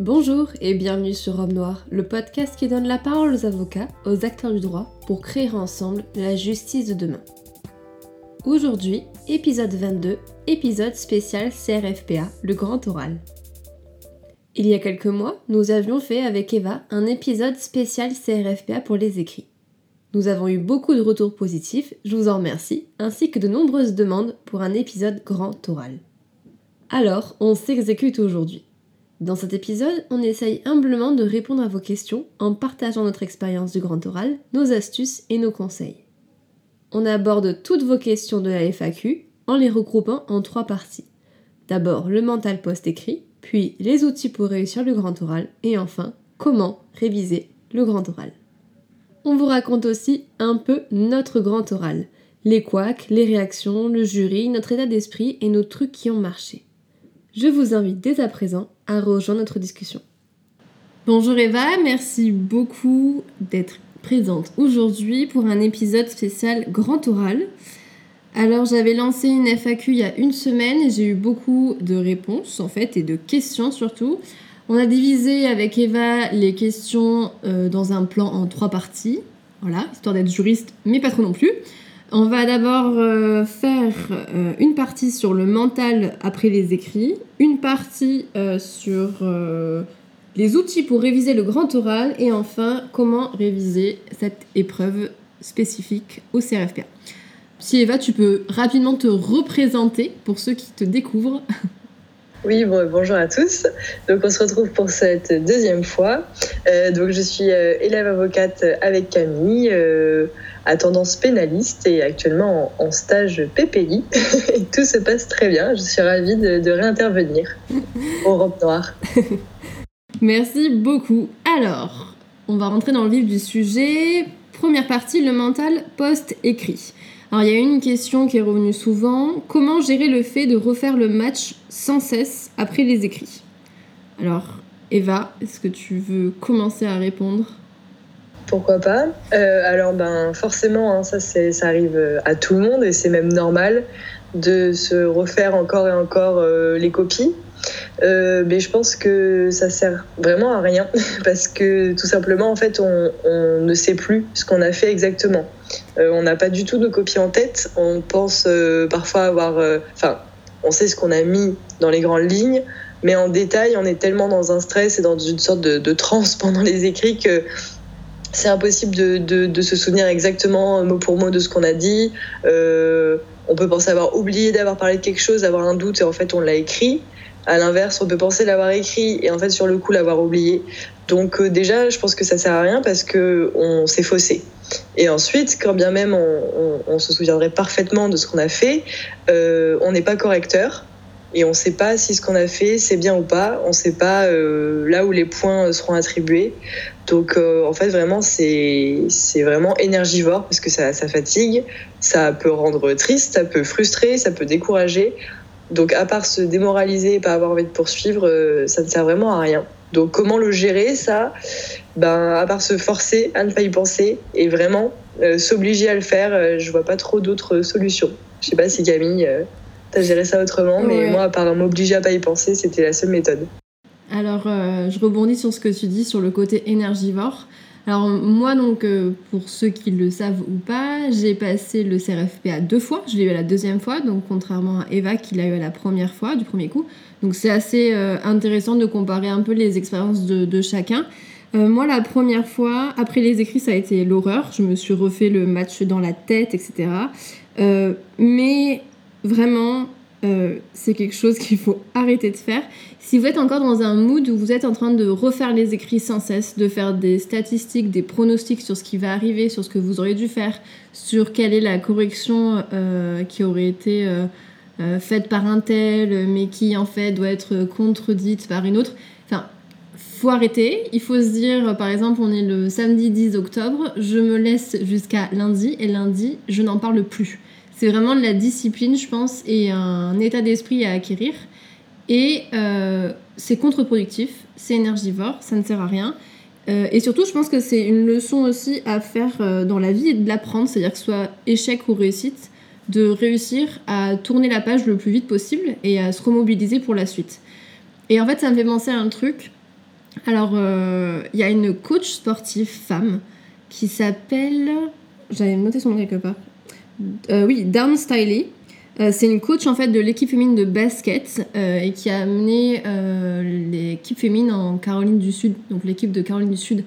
Bonjour et bienvenue sur Homme Noir, le podcast qui donne la parole aux avocats, aux acteurs du droit, pour créer ensemble la justice de demain. Aujourd'hui, épisode 22, épisode spécial CRFPA, le grand oral. Il y a quelques mois, nous avions fait avec Eva un épisode spécial CRFPA pour les écrits. Nous avons eu beaucoup de retours positifs, je vous en remercie, ainsi que de nombreuses demandes pour un épisode grand oral. Alors, on s'exécute aujourd'hui. Dans cet épisode, on essaye humblement de répondre à vos questions en partageant notre expérience du grand oral, nos astuces et nos conseils. On aborde toutes vos questions de la FAQ en les regroupant en trois parties. D'abord le mental post-écrit, puis les outils pour réussir le grand oral et enfin comment réviser le grand oral. On vous raconte aussi un peu notre grand oral, les couacs, les réactions, le jury, notre état d'esprit et nos trucs qui ont marché. Je vous invite dès à présent à rejoindre notre discussion. Bonjour Eva, merci beaucoup d'être présente aujourd'hui pour un épisode spécial Grand Oral. Alors j'avais lancé une FAQ il y a une semaine et j'ai eu beaucoup de réponses en fait et de questions surtout. On a divisé avec Eva les questions euh, dans un plan en trois parties, voilà, histoire d'être juriste mais pas trop non plus. On va d'abord euh, faire euh, une partie sur le mental après les écrits, une partie euh, sur les outils pour réviser le grand oral et enfin comment réviser cette épreuve spécifique au CRFPA. Si Eva, tu peux rapidement te représenter pour ceux qui te découvrent. Oui, bonjour à tous. Donc on se retrouve pour cette deuxième fois. donc je suis élève avocate avec Camille à tendance pénaliste et actuellement en, stage PPI. et tout se passe très bien. Je suis ravie de, réintervenir au Robe Noir. Merci beaucoup. Alors, on va rentrer dans le vif du sujet. Première partie, le mental post-écrit. Alors, il y a une question qui est revenue souvent. Comment gérer le fait de refaire le match sans cesse après les écrits? Alors, Eva, est-ce que tu veux commencer à répondre? Pourquoi pas euh, Alors, ben, forcément, hein, ça, ça arrive euh, à tout le monde et c'est même normal de se refaire encore et encore euh, les copies. mais je pense que ça sert vraiment à rien parce que tout simplement, en fait, on, ne sait plus ce qu'on a fait exactement. on n'a pas du tout nos copies en tête. On pense parfois avoir. Enfin, on sait ce qu'on a mis dans les grandes lignes, mais en détail, on est tellement dans un stress et dans une sorte de, de transe pendant les écrits que c'est impossible de, se souvenir exactement mot pour mot de ce qu'on a dit. Euh, on peut penser avoir oublié d'avoir parlé de quelque chose, avoir un doute et en fait on l'a écrit. À l'inverse, on peut penser l'avoir écrit et en fait sur le coup l'avoir oublié. Donc euh, déjà, je pense que ça sert à rien parce que on s'est faussé. Et ensuite, quand bien même on, se souviendrait parfaitement de ce qu'on a fait, euh, on n'est pas correcteur et on ne sait pas si ce qu'on a fait c'est bien ou pas, on ne sait pas euh, là où les points seront attribués. Donc euh, en fait vraiment c'est vraiment énergivore parce que ça, ça fatigue, ça peut rendre triste, ça peut frustrer, ça peut décourager. Donc à part se démoraliser et pas avoir envie de poursuivre, euh, ça ne sert vraiment à rien. Donc comment le gérer ça? Ben à part se forcer à ne pas y penser et vraiment s'obliger à le faire, je vois pas trop d'autres solutions. Je sais pas si Camille t'as géré ça autrement, mais moi, à part m'obliger à pas y penser, c'était la seule méthode. Alors, euh, je rebondis sur ce que tu dis sur le côté énergivore. Alors, moi, donc, euh, pour ceux qui le savent ou pas, j'ai passé le CRFPA deux fois. Je l'ai eu à la deuxième fois, donc contrairement à Eva qui l'a eu à la première fois, du premier coup. Donc, c'est assez euh, intéressant de comparer un peu les expériences de chacun. moi, la première fois, après les écrits, ça a été l'horreur. Je me suis refait le match dans la tête, etc. mais vraiment, euh, c'est quelque chose qu'il faut arrêter de faire. Si vous êtes encore dans un mood où vous êtes en train de refaire les écrits sans cesse, de faire des statistiques, des pronostics sur ce qui va arriver, sur ce que vous auriez dû faire, sur quelle est la correction euh, qui aurait été euh, faite par un tel, mais qui en fait doit être contredite par une autre, enfin, faut arrêter. Il faut se dire, par exemple, on est le samedi 10 octobre, je me laisse jusqu'à lundi, et lundi, je n'en parle plus. C'est vraiment de la discipline, je pense, et un état d'esprit à acquérir. Et euh, c'est contre-productif, c'est énergivore, ça ne sert à rien. Euh, et surtout, je pense que c'est une leçon aussi à faire euh, dans la vie et de l'apprendre, c'est-à-dire que ce soit échec ou réussite, de réussir à tourner la page le plus vite possible et à se remobiliser pour la suite. Et en fait, ça me fait penser à un truc. Alors, il y a une coach sportive femme qui s'appelle. J'avais noté son nom quelque part. Oui, Dawn Stiley. c'est une coach en fait de l'équipe féminine de basket et qui a amené l'équipe féminine en Caroline du Sud, donc l'équipe de Caroline du Sud,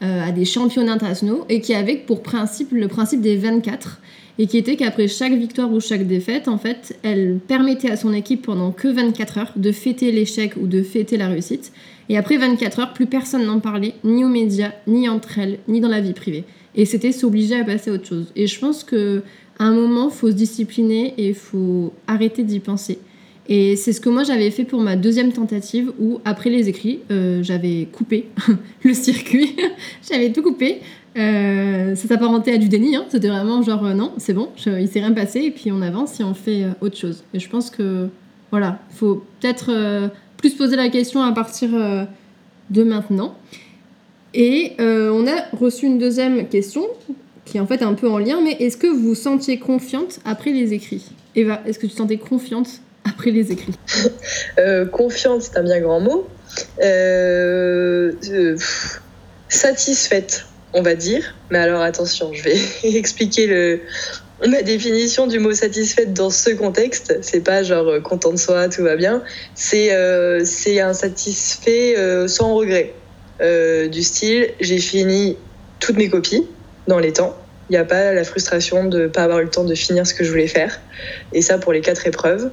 à des championnats internationaux et qui avait pour principe le principe des 24 et qui était qu'après chaque victoire ou chaque défaite, en fait, elle permettait à son équipe pendant que 24 heures de fêter l'échec ou de fêter la réussite. Et après 24 heures, plus personne n'en parlait, ni aux médias, ni entre elles, ni dans la vie privée. Et c'était s'obliger à passer à autre chose. Et je pense que à un moment, faut se discipliner et faut arrêter d'y penser. Et c'est ce que moi j'avais fait pour ma deuxième tentative où après les écrits, euh, j'avais coupé le circuit, j'avais tout coupé. Euh, ça s'apparentait à du déni, hein. c'était vraiment genre euh, non, c'est bon, il s'est rien passé et puis on avance et on fait euh, autre chose. Et je pense que voilà, il faut peut-être plus poser la question à partir de maintenant. Et on a reçu une deuxième question qui est en fait un peu en lien, mais est-ce que vous sentiez confiante après les écrits? Eva, est-ce que tu te sentais confiante après les écrits? Confiante, c'est un bien grand mot. satisfaite on va dire. Mais alors attention, je vais expliquer le, ma définition du mot satisfaite dans ce contexte. C'est pas genre euh, content de soi, tout va bien. C'est euh, un satisfait euh, sans regret. du style, j'ai fini toutes mes copies dans les temps. Il n'y a pas la frustration de ne pas avoir eu le temps de finir ce que je voulais faire. Et ça pour les quatre épreuves.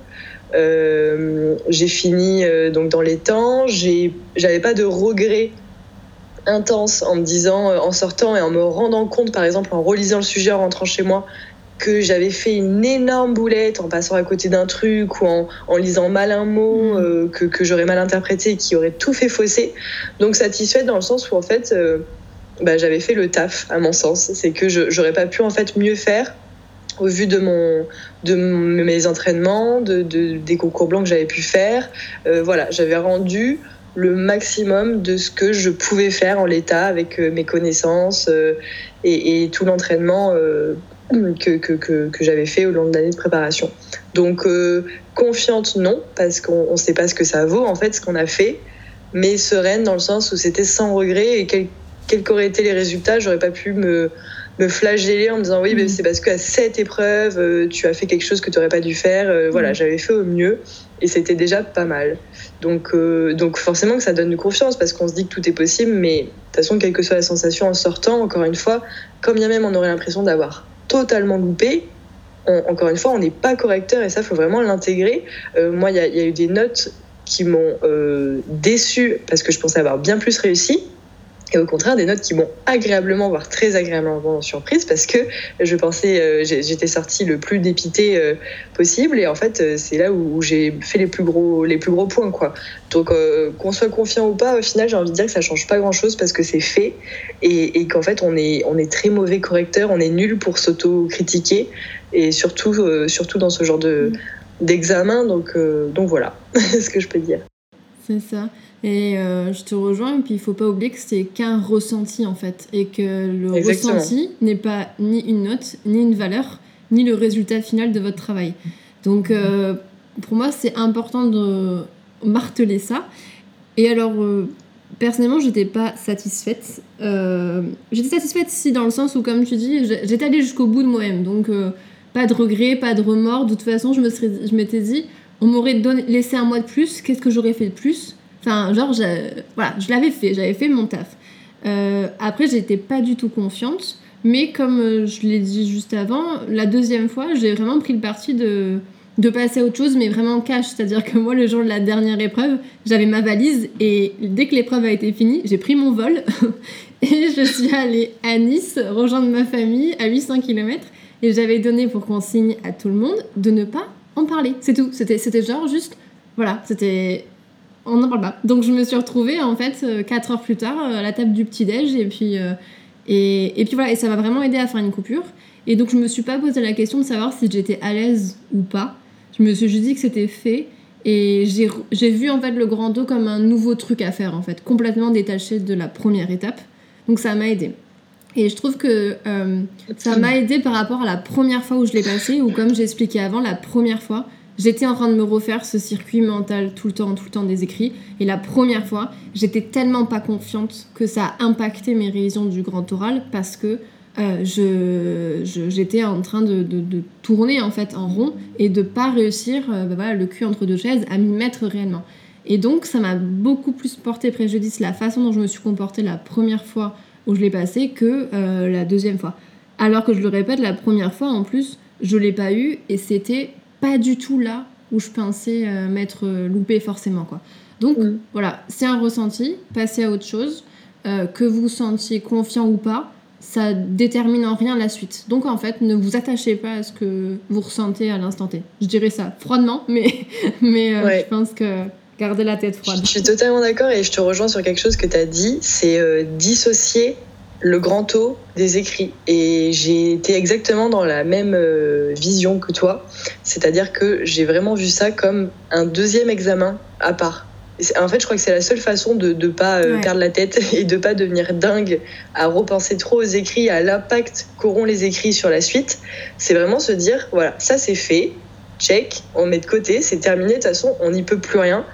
j'ai fini donc dans les temps. J'avais pas de regret intense en me disant, euh, en sortant et en me rendant compte, par exemple, en relisant le sujet en rentrant chez moi, que j'avais fait une énorme boulette en passant à côté d'un truc ou en, en, lisant mal un mot mm. euh, que, que j'aurais mal interprété et qui aurait tout fait fausser. Donc satisfaite dans le sens où en fait euh, bah, j'avais fait le taf à mon sens. C'est que j'aurais pas pu en fait mieux faire au vu de, mon, de mes entraînements, de, de des concours blancs que j'avais pu faire. voilà, j'avais rendu le maximum de ce que je pouvais faire en l'état avec euh, mes connaissances euh, et, tout l'entraînement euh, que, que, que, j'avais fait au long de l'année de préparation. Donc confiante non, parce qu'on ne sait pas ce que ça vaut en fait, ce qu'on a fait, mais sereine dans le sens où c'était sans regret et quels quel qu'auraient été les résultats, j'aurais pas pu me, me flageller en me disant oui, mais mm. c'est parce qu'à cette épreuve, tu as fait quelque chose que tu n'aurais pas dû faire. Voilà, mm. j'avais fait au mieux et c'était déjà pas mal. Donc, euh, donc forcément que ça donne de confiance parce qu'on se dit que tout est possible, mais de toute façon, quelle que soit la sensation en sortant, encore une fois, comme bien même on aurait l'impression d'avoir totalement loupé, encore une fois, on n'est pas correcteur et ça, faut vraiment l'intégrer. Euh, moi, il y, a eu des notes qui m'ont euh, déçu parce que je pensais avoir bien plus réussi et au contraire des notes qui m'ont agréablement, voire très agréablement surprise parce que je pensais, euh, j'étais sortie le plus dépité euh, possible et en fait euh, c'est là où, j'ai fait les plus gros, les plus gros points quoi. Donc qu'on soit confiant ou pas, au final j'ai envie de dire que ça change pas grand chose parce que c'est fait et, qu'en fait on est, on est très mauvais correcteur, on est nul pour s'auto-critiquer et surtout, surtout dans ce genre de d'examen donc, donc voilà ce que je peux dire. C'est ça. Et euh, je te rejoins, et puis il faut pas oublier que c'est qu'un ressenti en fait, et que le ressenti n'est pas ni une note, ni une valeur, ni le résultat final de votre travail. Donc euh, pour moi, c'est important de marteler ça. Et alors, euh, personnellement, j'étais pas satisfaite. j'étais satisfaite si, dans le sens où, comme tu dis, j'étais allée jusqu'au bout de moi-même. Donc, pas de regret, pas de remords. De toute façon, je m'étais dit, on m'aurait laissé un mois de plus, qu'est-ce que j'aurais fait de plus? Enfin, genre, voilà, je l'avais fait, j'avais fait mon taf. Euh, après, j'étais pas du tout confiante, mais comme euh, je l'ai dit juste avant, la deuxième fois, j'ai vraiment pris le parti de, de passer à autre chose, mais vraiment cash. C'est-à-dire que moi, le jour de la dernière épreuve, j'avais ma valise et dès que l'épreuve a été finie, j'ai pris mon vol et je suis allée à Nice rejoindre ma famille à 800 km et j'avais donné pour consigne à tout le monde de ne pas en parler. C'est tout. C'était genre juste, voilà, c'était on n'en parle pas. Donc je me suis retrouvée en fait 4 euh, heures plus tard euh, à la table du petit-déj et puis, euh, et, et, puis voilà, et ça m'a vraiment aidé à faire une coupure. Et donc je me suis pas posé la question de savoir si j'étais à l'aise ou pas. Je me suis juste dit que c'était fait et j'ai vu en fait le grand dos comme un nouveau truc à faire en fait, complètement détaché de la première étape. Donc ça m'a aidé. Et je trouve que ça m'a aidé par rapport à la première fois où je l'ai passé, ou comme j'ai expliqué avant, la première fois, j'étais en train de me refaire ce circuit mental tout le temps, tout le temps des écrits. Et la première fois, j'étais tellement pas confiante que ça a impacté mes révisions du grand oral parce que euh, j'étais en train de, tourner en fait en rond et de pas réussir euh, bah le cul entre deux chaises à m'y mettre réellement. Et donc ça m'a beaucoup plus porté préjudice la façon dont je me suis comportée la première fois où je l'ai passé que euh, la deuxième fois. Alors que je le répète, la première fois en plus, je l'ai pas eu et c'était pas du tout là où je pensais m'être loupé forcément quoi. Donc mm. voilà, c'est un ressenti, passez à autre chose, que vous sentiez confiant ou pas ça détermine en rien la suite. Donc en fait, ne vous attachez pas à ce que vous ressentez à l'instant T. Je dirais ça froidement, mais, mais euh, je pense que gardez la tête froide. Je suis totalement d'accord et je te rejoins sur quelque chose que tu as dit, c'est euh, dissocier le grand taux des écrits. Et j'ai été exactement dans la même euh, vision que toi, c'est-à-dire que j'ai vraiment vu ça comme un deuxième examen à part en fait, je crois que c'est la seule façon de ne pas euh, perdre la tête et de pas devenir dingue à repenser trop aux écrits, à l'impact qu'auront les écrits sur la suite. C'est vraiment se dire, voilà, ça c'est fait, check, on met de côté, c'est terminé, de toute façon, on n'y peut plus rien.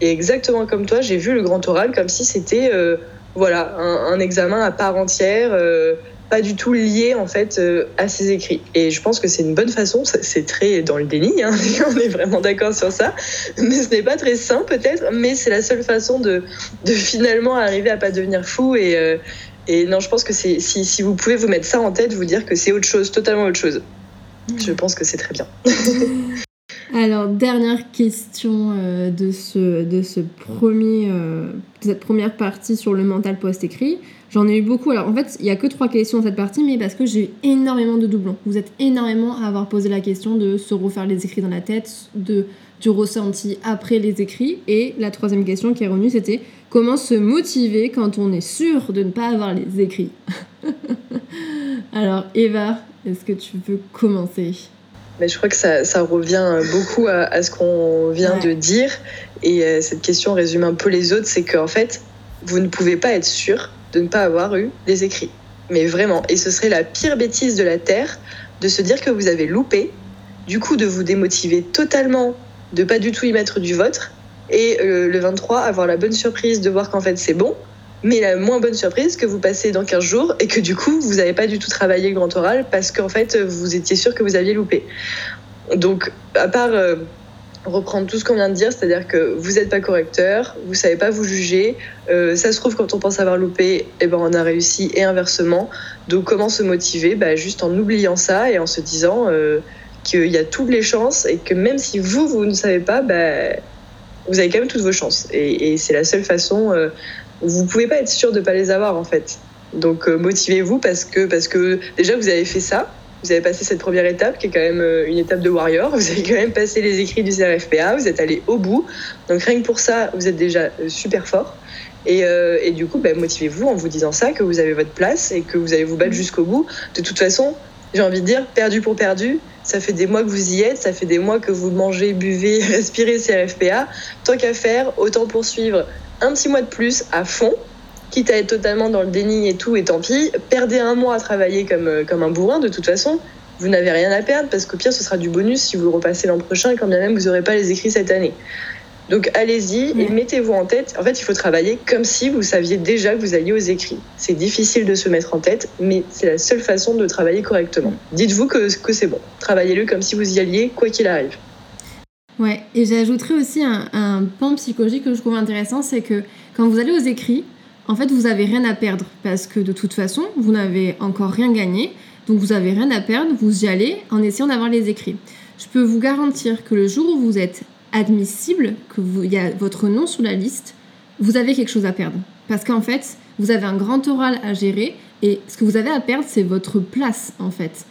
Et exactement comme toi, j'ai vu le grand oral comme si c'était euh, voilà, un, examen à part entière. Euh, pas du tout lié en fait euh, à ses écrits. Et je pense que c'est une bonne façon, c'est très dans le déni, hein, on est vraiment d'accord sur ça, mais ce n'est pas très sain peut-être, mais c'est la seule façon de, de, finalement arriver à pas devenir fou et, euh, et non, je pense que si, si vous pouvez vous mettre ça en tête, vous dire que c'est autre chose, totalement autre chose. Je pense que c'est très bien. Alors, dernière question euh, premier, de cette première partie sur le mental post-écrit. J'en ai eu beaucoup. Alors en fait, il n'y a que trois questions dans cette partie, mais parce que j'ai eu énormément de doublons. Vous êtes énormément à avoir posé la question de se refaire les écrits dans la tête, de, du ressenti après les écrits. Et la troisième question qui est revenue, c'était comment se motiver quand on est sûr de ne pas avoir les écrits? Alors Eva, est-ce que tu veux commencer? Mais je crois que ça, ça revient beaucoup à, ce qu'on vient de dire. Et euh, cette question résume un peu les autres, c'est qu'en fait, vous ne pouvez pas être sûr de ne pas avoir eu les écrits. Mais vraiment, et ce serait la pire bêtise de la Terre de se dire que vous avez loupé, du coup de vous démotiver totalement, de pas du tout y mettre du vôtre, et euh, le 23 avoir la bonne surprise de voir qu'en fait c'est bon, mais la moins bonne surprise que vous passez dans 15 jours et que du coup vous n'avez pas du tout travaillé le grand oral parce qu'en fait vous étiez sûr que vous aviez loupé. Donc à part euh, reprendre tout ce qu'on vient de dire, c'est-à-dire que vous n'êtes pas correcteur, vous savez pas vous juger. Euh, ça se trouve quand on pense avoir loupé, eh ben on a réussi et inversement. Donc comment se motiver? Bah, Juste en oubliant ça et en se disant euh, qu'il y a toutes les chances et que même si vous, vous ne savez pas, bah, vous avez quand même toutes vos chances. Et, c'est la seule façon. Euh, vous pouvez pas être sûr de pas les avoir en fait. Donc motivez-vous parce que, parce que déjà vous avez fait ça, vous avez passé cette première étape qui est quand même euh, une étape de warrior. Vous avez quand même passé les écrits du CRFPA, vous êtes allé au bout. Donc rien que pour ça, vous êtes déjà euh, super fort. Et, euh, et du coup, bah, motivez-vous en vous disant ça, que vous avez votre place et que vous allez vous battre jusqu'au bout. De toute façon, j'ai envie de dire, perdu pour perdu, ça fait des mois que vous y êtes, ça fait des mois que vous mangez, buvez, respirez CRFPA. Tant qu'à faire, autant poursuivre un petit mois de plus à fond quitte à être totalement dans le déni et tout, et tant pis, perdez un mois à travailler comme, euh, comme un bourrin, de toute façon, vous n'avez rien à perdre, parce qu'au pire, ce sera du bonus si vous le repassez l'an prochain, quand bien même vous n'aurez pas les écrits cette année. Donc allez-y et mettez-vous en tête. En fait, il faut travailler comme si vous saviez déjà que vous alliez aux écrits. C'est difficile de se mettre en tête, mais c'est la seule façon de travailler correctement. Dites-vous que, que c'est bon. Travaillez-le comme si vous y alliez, quoi qu'il arrive. Ouais, et j'ajouterais aussi un, pan psychologique que je trouve intéressant, c'est que quand vous allez aux écrits, en fait, vous n'avez rien à perdre parce que de toute façon, vous n'avez encore rien gagné. Donc, vous n'avez rien à perdre, vous y allez en essayant d'avoir les écrits. Je peux vous garantir que le jour où vous êtes admissible, que il y a votre nom sur la liste, vous avez quelque chose à perdre. Parce qu'en fait, vous avez un grand oral à gérer et ce que vous avez à perdre, c'est votre place en fait.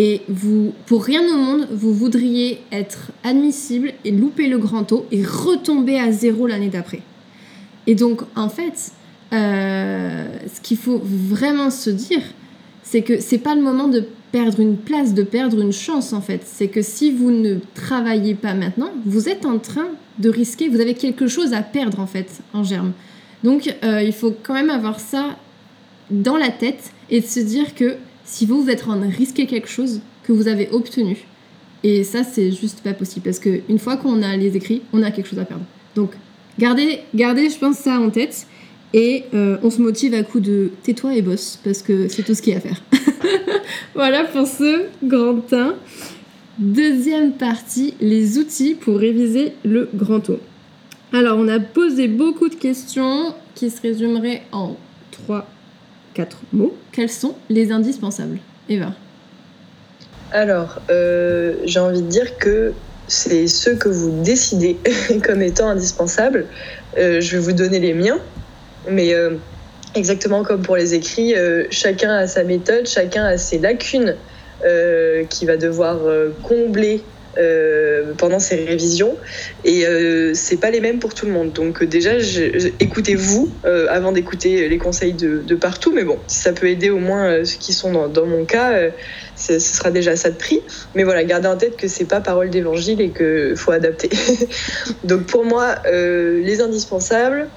Et vous, pour rien au monde, vous voudriez être admissible et louper le grand taux et retomber à zéro l'année d'après. Et donc, en fait, euh, ce qu'il faut vraiment se dire, c'est que c'est pas le moment de perdre une place, de perdre une chance en fait. C'est que si vous ne travaillez pas maintenant, vous êtes en train de risquer, vous avez quelque chose à perdre en fait en germe. Donc euh, il faut quand même avoir ça dans la tête et se dire que si vous, vous êtes en train risquer quelque chose que vous avez obtenu, Et ça, c'est juste pas possible parce qu'une fois qu'on a les écrits, on a quelque chose à perdre. Donc, gardez, gardez je pense, ça en tête. Et euh, on se motive à coup de tais-toi et bosse parce que c'est tout ce qu'il y a à faire. voilà pour ce grand 1. Deuxième partie, les outils pour réviser le grand taux. Alors, on a posé beaucoup de questions qui se résumeraient en 3, 4 mots. Quels sont les indispensables? Eva Alors, euh, j'ai envie de dire que c'est ceux que vous décidez comme étant indispensables. Euh, je vais vous donner les miens, mais euh, exactement comme pour les écrits, chacun a sa méthode, chacun a ses lacunes qu'il va devoir combler euh, pendant ces révisions et euh, c'est pas les mêmes pour tout le monde. Donc euh, déjà, écoutez-vous avant d'écouter les conseils de, partout. Mais bon, si ça peut aider au moins ceux qui sont dans, mon cas, ce sera déjà ça de prix. Mais voilà, gardez en tête que c'est pas parole d'évangile et qu'il faut adapter. Donc pour moi, les indispensables,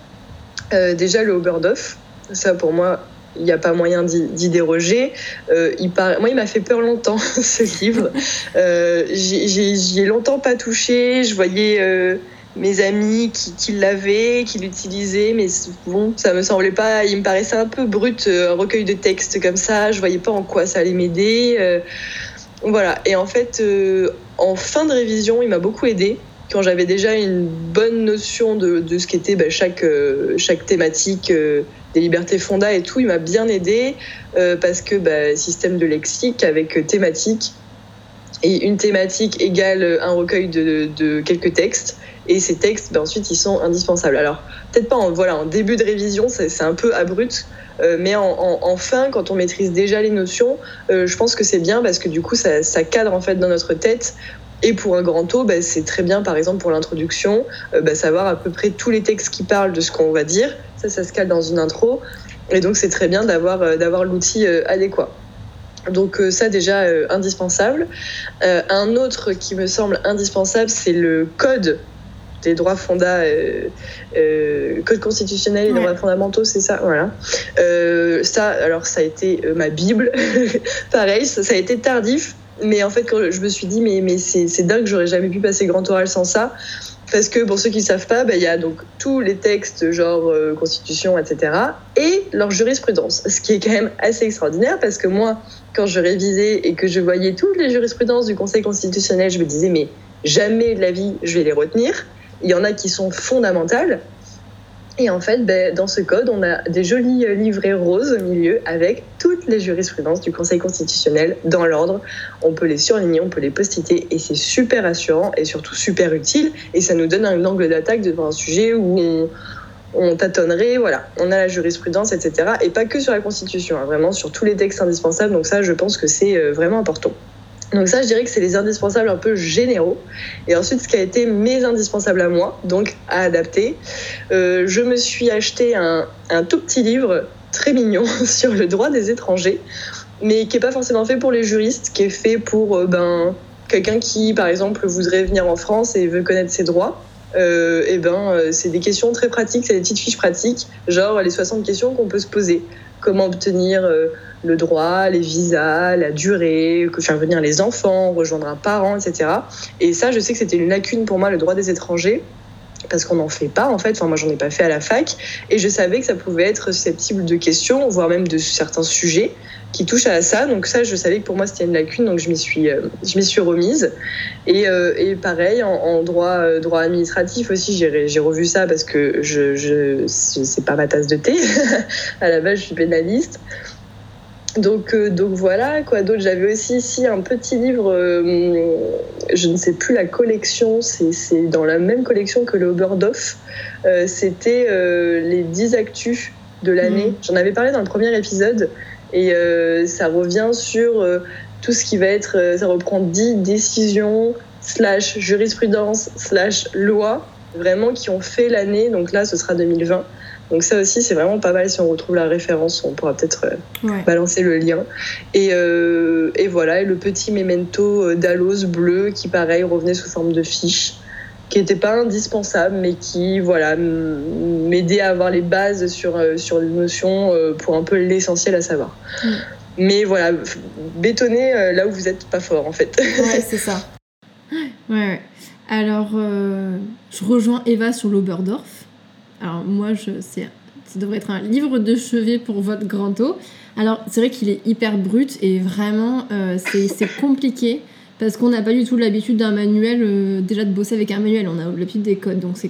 déjà le Oberdoff. Ça pour moi, il n'y a pas moyen d'y déroger. Euh, il Moi, il m'a fait peur longtemps, ce livre. Euh, J'y ai longtemps pas touché. Je voyais euh, mes amis qui, qui l'avaient, qui l'utilisaient, mais bon, ça me semblait pas. Il me paraissait un peu brut, euh, un recueil de textes comme ça. Je voyais pas en quoi ça allait m'aider. Voilà. Et en fait, en fin de révision, il m'a beaucoup aidé quand j'avais déjà une bonne notion de, de ce qu'était bah, chaque, chaque thématique des libertés fonda et tout, il m'a bien aidé euh, parce que bah, système de lexique avec thématique et une thématique égale un recueil de, quelques textes et ces textes bah, ensuite ils sont indispensables. Alors peut-être pas en, voilà, en début de révision, c'est un peu abrupt. Euh, mais en, fin, quand on maîtrise déjà les notions, euh, je pense que c'est bien parce que du coup, ça, ça, cadre en fait dans notre tête. Et pour un grand taux, bah, c'est très bien, par exemple, pour l'introduction, bah, savoir à peu près tous les textes qui parlent de ce qu'on va dire, ça, ça se cale dans une intro. Et donc, c'est très bien d'avoir euh, l'outil euh, adéquat. Donc euh, ça déjà indispensable. un autre qui me semble indispensable, c'est le code des droits fondamentaux, code constitutionnel et droits fondamentaux, c'est ça, voilà. ça, alors ça a été ma bible, pareil, ça, a été tardif, mais en fait quand je me suis dit mais mais c'est dingue, j'aurais jamais pu passer grand oral sans ça. Parce que pour ceux qui ne savent pas, bah, il y a donc tous les textes genre euh, constitution, etc. et leur jurisprudence. Ce qui est quand même assez extraordinaire parce que moi, quand je révisais et que je voyais toutes les jurisprudences du Conseil constitutionnel, je me disais mais jamais de la vie je vais les retenir. Il y en a qui sont fondamentales et en fait, ben, dans ce code, on a des jolis euh, livrets roses au milieu avec toutes les jurisprudences du Conseil constitutionnel dans l'ordre. On peut les surligner, on peut les postiter et c'est super rassurant et surtout super utile. Et ça nous donne un angle d'attaque devant un sujet où on, on, tâtonnerait. Voilà, on a la jurisprudence, etc. Et pas que sur la Constitution, hein, vraiment sur tous les textes indispensables. Donc ça, je pense que c'est euh, vraiment important. Donc ça, je dirais que c'est les indispensables un peu généraux. Et ensuite, ce qui a été mes indispensables à moi, donc à adapter, euh, je me suis acheté un, tout petit livre très mignon sur le droit des étrangers, mais qui n'est pas forcément fait pour les juristes, qui est fait pour euh, ben, quelqu'un qui, par exemple, voudrait venir en France et veut connaître ses droits. Euh, et ben, euh, c'est des questions très pratiques, c'est des petites fiches pratiques, genre les 60 questions qu'on peut se poser. Comment obtenir euh, le droit, les visas, la durée, faire venir les enfants, rejoindre un parent, etc. Et ça, je sais que c'était une lacune pour moi, le droit des étrangers parce qu'on n'en fait pas en fait. Enfin, moi, j'en ai pas fait à la fac, et je savais que ça pouvait être susceptible de questions, voire même de certains sujets qui touchent à ça. Donc ça, je savais que pour moi, c'était une lacune, donc je m'y suis, euh, je m'y suis remise. Et, euh, et pareil, en, droit, euh, droit administratif aussi, j'ai revu ça parce que je, je c'est pas ma tasse de thé. à la base, je suis pénaliste. Donc, donc voilà, quoi d'autre J'avais aussi ici un petit livre, je ne sais plus la collection, c'est dans la même collection que le Oberdorf. C'était les 10 actus de l'année. Mmh. J'en avais parlé dans le premier épisode et ça revient sur tout ce qui va être, ça reprend 10 décisions, slash jurisprudence, slash loi, vraiment qui ont fait l'année. Donc là, ce sera 2020. Donc ça aussi, c'est vraiment pas mal. Si on retrouve la référence, on pourra peut-être euh, balancer le lien. Et, euh, et, voilà, et le petit memento euh, d'Alos bleu qui, pareil, revenait sous forme de fiche, qui n'était pas indispensable, mais qui, voilà, m'aidait à avoir les bases sur, sur les notions pour un peu l'essentiel à savoir. Mm. Mais voilà, bétonner là où vous n'êtes pas fort, en fait. Ouais, c'est ça. Ouais, ouais. Alors, euh, je rejoins Eva sur l'Oberdorf. Alors, moi, je, c'est, ça devrait être un livre de chevet pour votre grand eau. Alors, c'est vrai qu'il est hyper brut et vraiment, euh, c'est, c'est compliqué parce qu'on n'a pas du tout l'habitude d'un manuel, euh, déjà de bosser avec un manuel, on a l'habitude des codes, donc c'est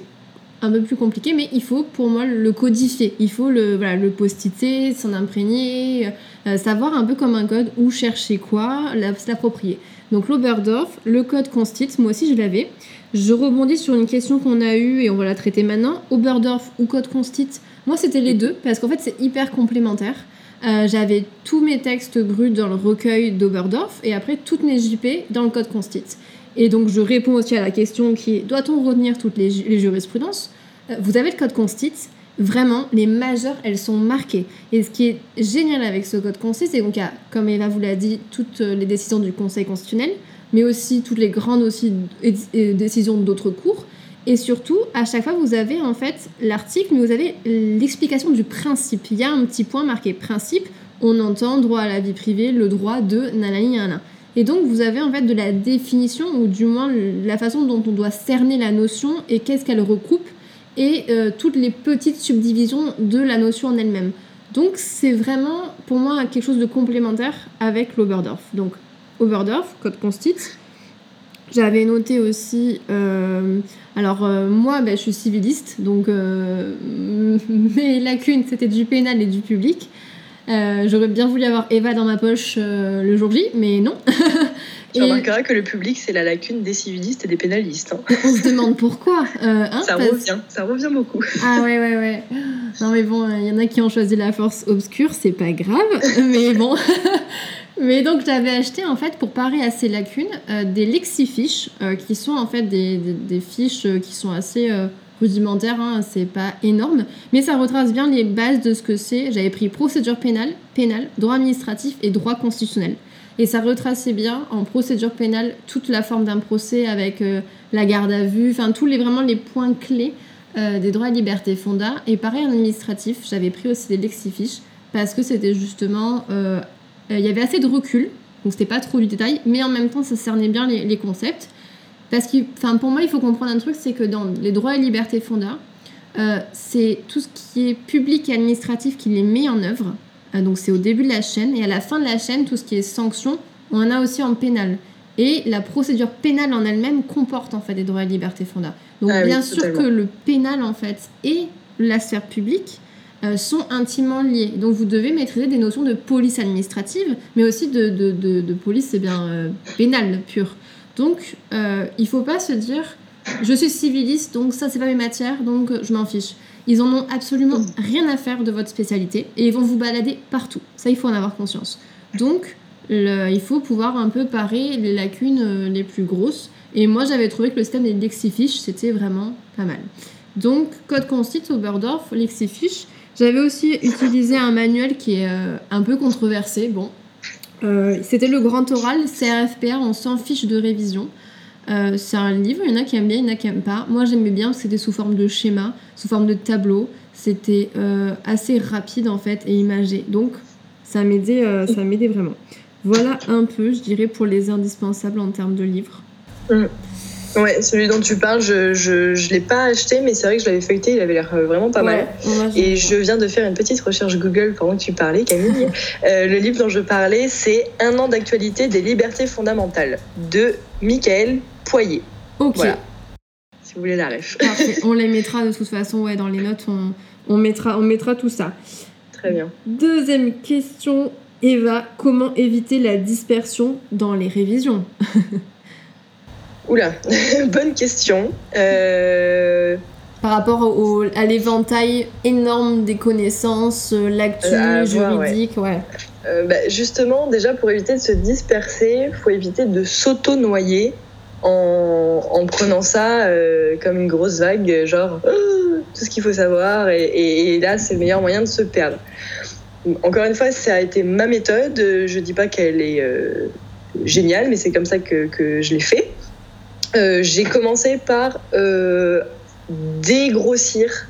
un peu plus compliqué, mais il faut pour moi le codifier. Il faut le, voilà, le post-iter, s'en imprégner, euh, savoir un peu comme un code où chercher quoi, s'approprier. Donc l'Oberdorf, le code Constit, moi aussi je l'avais. Je rebondis sur une question qu'on a eue et on va la traiter maintenant. Oberdorf ou code Constit, moi c'était les deux parce qu'en fait c'est hyper complémentaire. Euh, J'avais tous mes textes bruts dans le recueil d'Oberdorf et après toutes mes JP dans le code Constit. Et donc je réponds aussi à la question qui est doit-on retenir toutes les, ju- les jurisprudences? Euh, Vous avez le code Constit, vraiment les majeures elles sont marquées. Et ce qui est génial avec ce code Constit, c'est y a, comme Eva vous l'a dit, toutes les décisions du Conseil constitutionnel, mais aussi toutes les grandes décisions d'autres cours. Et surtout, à chaque fois, vous avez en fait l'article, mais vous avez l'explication du principe. Il y a un petit point marqué principe. On entend droit à la vie privée, le droit de nanani nanana. Et donc, vous avez en fait de la définition, ou du moins la façon dont on doit cerner la notion et qu'est-ce qu'elle recoupe, et euh, toutes les petites subdivisions de la notion en elle-même. Donc, c'est vraiment pour moi quelque chose de complémentaire avec l'Oberdorf. Donc, Oberdorf, code constit. J'avais noté aussi. euh, alors, euh, moi, ben, je suis civiliste, donc euh, mes lacunes, c'était du pénal et du public. Euh, J'aurais bien voulu avoir Eva dans ma poche le jour J, mais non. Tu remarqueras que le public, c'est la lacune des civilistes et des pénalistes. hein. on se demande pourquoi. euh, hein, Ça parce- revient, ça revient beaucoup. Ah ouais, ouais, ouais. Non, mais bon, il y en a qui ont choisi la force obscure, c'est pas grave, mais bon. mais donc, j'avais acheté, en fait, pour parer à ces lacunes, euh, des lexifiches, euh, qui sont en fait des, des- des fiches euh, qui sont assez euh, rudimentaires, hein, c'est pas énorme, mais ça retrace bien les bases de ce que c'est. J'avais pris procédure pénale, pénale, droit administratif et droit constitutionnel. Et ça retraçait bien en procédure pénale toute la forme d'un procès avec euh, la garde à vue, enfin tous les vraiment les points clés euh, des droits et libertés fonda. Et pareil en administratif, j'avais pris aussi des lexifiches parce que c'était justement. euh, Il y avait assez de recul, donc c'était pas trop du détail, mais en même temps ça cernait bien les, les concepts. Parce que enfin, pour moi, il faut comprendre un truc c'est que dans les droits et libertés fonda, euh, c'est tout ce qui est public et administratif qui les met en œuvre. Euh, donc c'est au début de la chaîne et à la fin de la chaîne, tout ce qui est sanction, on en a aussi en pénal. Et la procédure pénale en elle-même comporte en fait des droits et libertés fonda. Donc Ah oui, bien sûr totalement. que le pénal en fait et la sphère publique euh, sont intimement liés. Donc vous devez maîtriser des notions de police administrative, mais aussi de, de, de, de police bien euh, pénale pure. Donc euh, il faut pas se dire je suis civiliste donc ça c'est pas mes matières donc je m'en fiche. Ils en ont absolument rien à faire de votre spécialité et ils vont vous balader partout. Ça il faut en avoir conscience. Donc le- il faut pouvoir un peu parer les lacunes euh, les plus grosses. Et moi, j'avais trouvé que le système des lexifiches, c'était vraiment pas mal. Donc, code constit, Oberdorf, lexifiche. J'avais aussi utilisé un manuel qui est euh, un peu controversé. Bon, Euh, c'était le grand oral CRFPR, on s'en fiche de révision. Euh, c'est un livre, il y en a qui aiment bien, il y en a qui aiment pas. Moi, j'aimais bien parce que c'était sous forme de schéma, sous forme de tableau. C'était euh, assez rapide en fait et imagé. Donc, ça m'aidait, euh, ça m'aidait vraiment. Voilà un peu, je dirais, pour les indispensables en termes de livres. Ouais, celui dont tu parles, je, je, je l'ai pas acheté, mais c'est vrai que je l'avais feuilleté, il avait l'air euh, vraiment pas mal. Ouais, Et je viens de faire une petite recherche Google pendant que tu parlais, Camille. Euh, le livre dont je parlais, c'est Un an d'actualité des libertés fondamentales de Michael Poyer. Ok, Voilà. Si vous voulez la ref. parfait. On les mettra de toute façon, ouais, dans les notes, on, on, mettra, on mettra tout ça. Très bien. Deuxième question, Eva, comment éviter la dispersion dans les révisions? Oula, bonne question. Euh, Par rapport au, à l'éventail énorme des connaissances, euh, l'actu ouais. juridique, ouais. Euh, bah, justement, déjà pour éviter de se disperser, il faut éviter de s'auto-noyer en, en prenant ça euh, comme une grosse vague, genre Oh, tout ce qu'il faut savoir, et, là c'est le meilleur moyen de se perdre. Encore une fois, ça a été ma méthode. Je dis pas qu'elle est euh, géniale, mais c'est comme ça que, je l'ai fait. J'ai commencé par dégrossir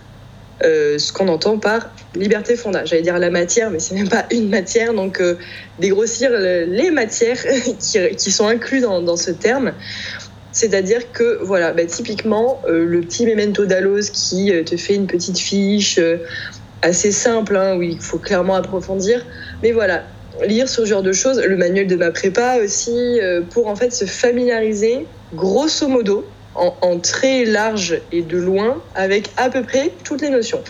euh, ce qu'on entend par liberté fonda. J'allais dire la matière, mais c'est même pas une matière, donc euh, dégrossir le- les matières qui, sont incluses dans, ce terme. C'est-à-dire que, voilà, bah, typiquement, euh, le petit memento d'Alos qui te fait une petite fiche assez simple, hein, où il faut clairement approfondir. Mais voilà, lire ce genre de choses, le manuel de ma prépa aussi, pour en fait se familiariser, grosso modo, en, très large et de loin, avec à peu près toutes les notions.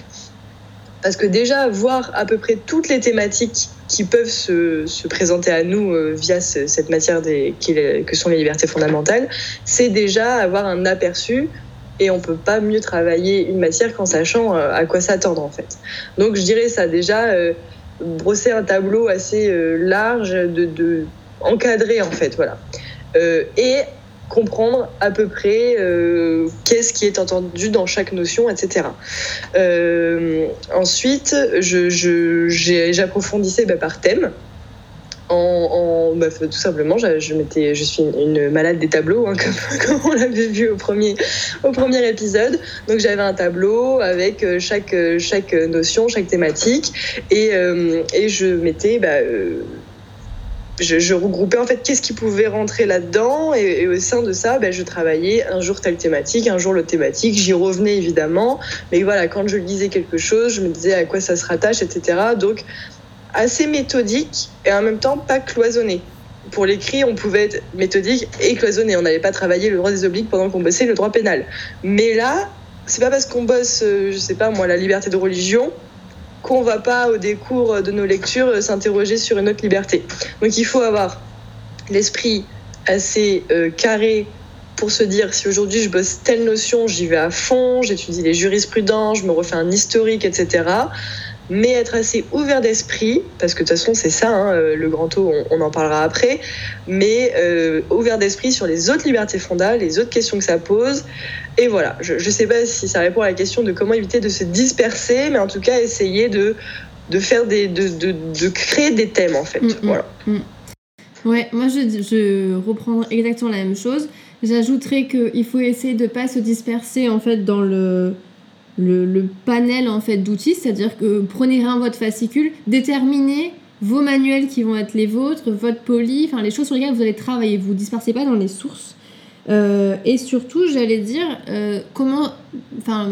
Parce que déjà, voir à peu près toutes les thématiques qui peuvent se, se présenter à nous euh, via ce, cette matière des, que sont les libertés fondamentales, c'est déjà avoir un aperçu et on peut pas mieux travailler une matière qu'en sachant euh, à quoi s'attendre en fait. Donc je dirais ça déjà, euh, brosser un tableau assez large, de, de, encadré en fait, voilà. Et comprendre à peu près euh, qu'est-ce qui est entendu dans chaque notion, etc. Euh, ensuite, j'approfondissais bah, par thème. En, bah, tout simplement, je, je, je suis une, malade des tableaux, hein, comme, on l'avait vu au premier, au premier épisode. Donc j'avais un tableau avec euh, chaque, chaque notion, chaque thématique, et, euh, et je mettais bah, je, regroupais en fait qu'est-ce qui pouvait rentrer là-dedans et, au sein de ça, ben, je travaillais un jour telle thématique, un jour l'autre thématique. J'y revenais évidemment, mais voilà, quand je lisais quelque chose, je me disais à quoi ça se rattache, etc. Donc assez méthodique et en même temps pas cloisonné. Pour l'écrit, on pouvait être méthodique et cloisonné. On n'allait pas travailler le droit des obliques pendant qu'on bossait le droit pénal. Mais là, c'est pas parce qu'on bosse, je sais pas moi, la liberté de religion qu'on va pas au décours de nos lectures s'interroger sur une autre liberté. Donc il faut avoir l'esprit assez euh, carré pour se dire si aujourd'hui je bosse telle notion, j'y vais à fond, j'étudie les jurisprudences, je me refais un historique, etc. Mais être assez ouvert d'esprit, parce que de toute façon c'est ça, hein, le grand taux, on, on, en parlera après, mais euh, ouvert d'esprit sur les autres libertés fondamentales, les autres questions que ça pose, et voilà, je ne sais pas si ça répond à la question de comment éviter de se disperser, mais en tout cas essayer de, de faire des, de, de, de créer des thèmes en fait. Mm, voilà. Mm, mm. Ouais, moi je, je reprends exactement la même chose. J'ajouterais qu'il faut essayer de ne pas se disperser en fait dans le, le, panel en fait d'outils, c'est-à-dire que prenez un votre fascicule, déterminez vos manuels qui vont être les vôtres, votre poli, enfin les choses sur lesquelles vous allez travailler. Vous ne dispersez pas dans les sources. Euh, et surtout, j'allais dire, euh, comment. Enfin,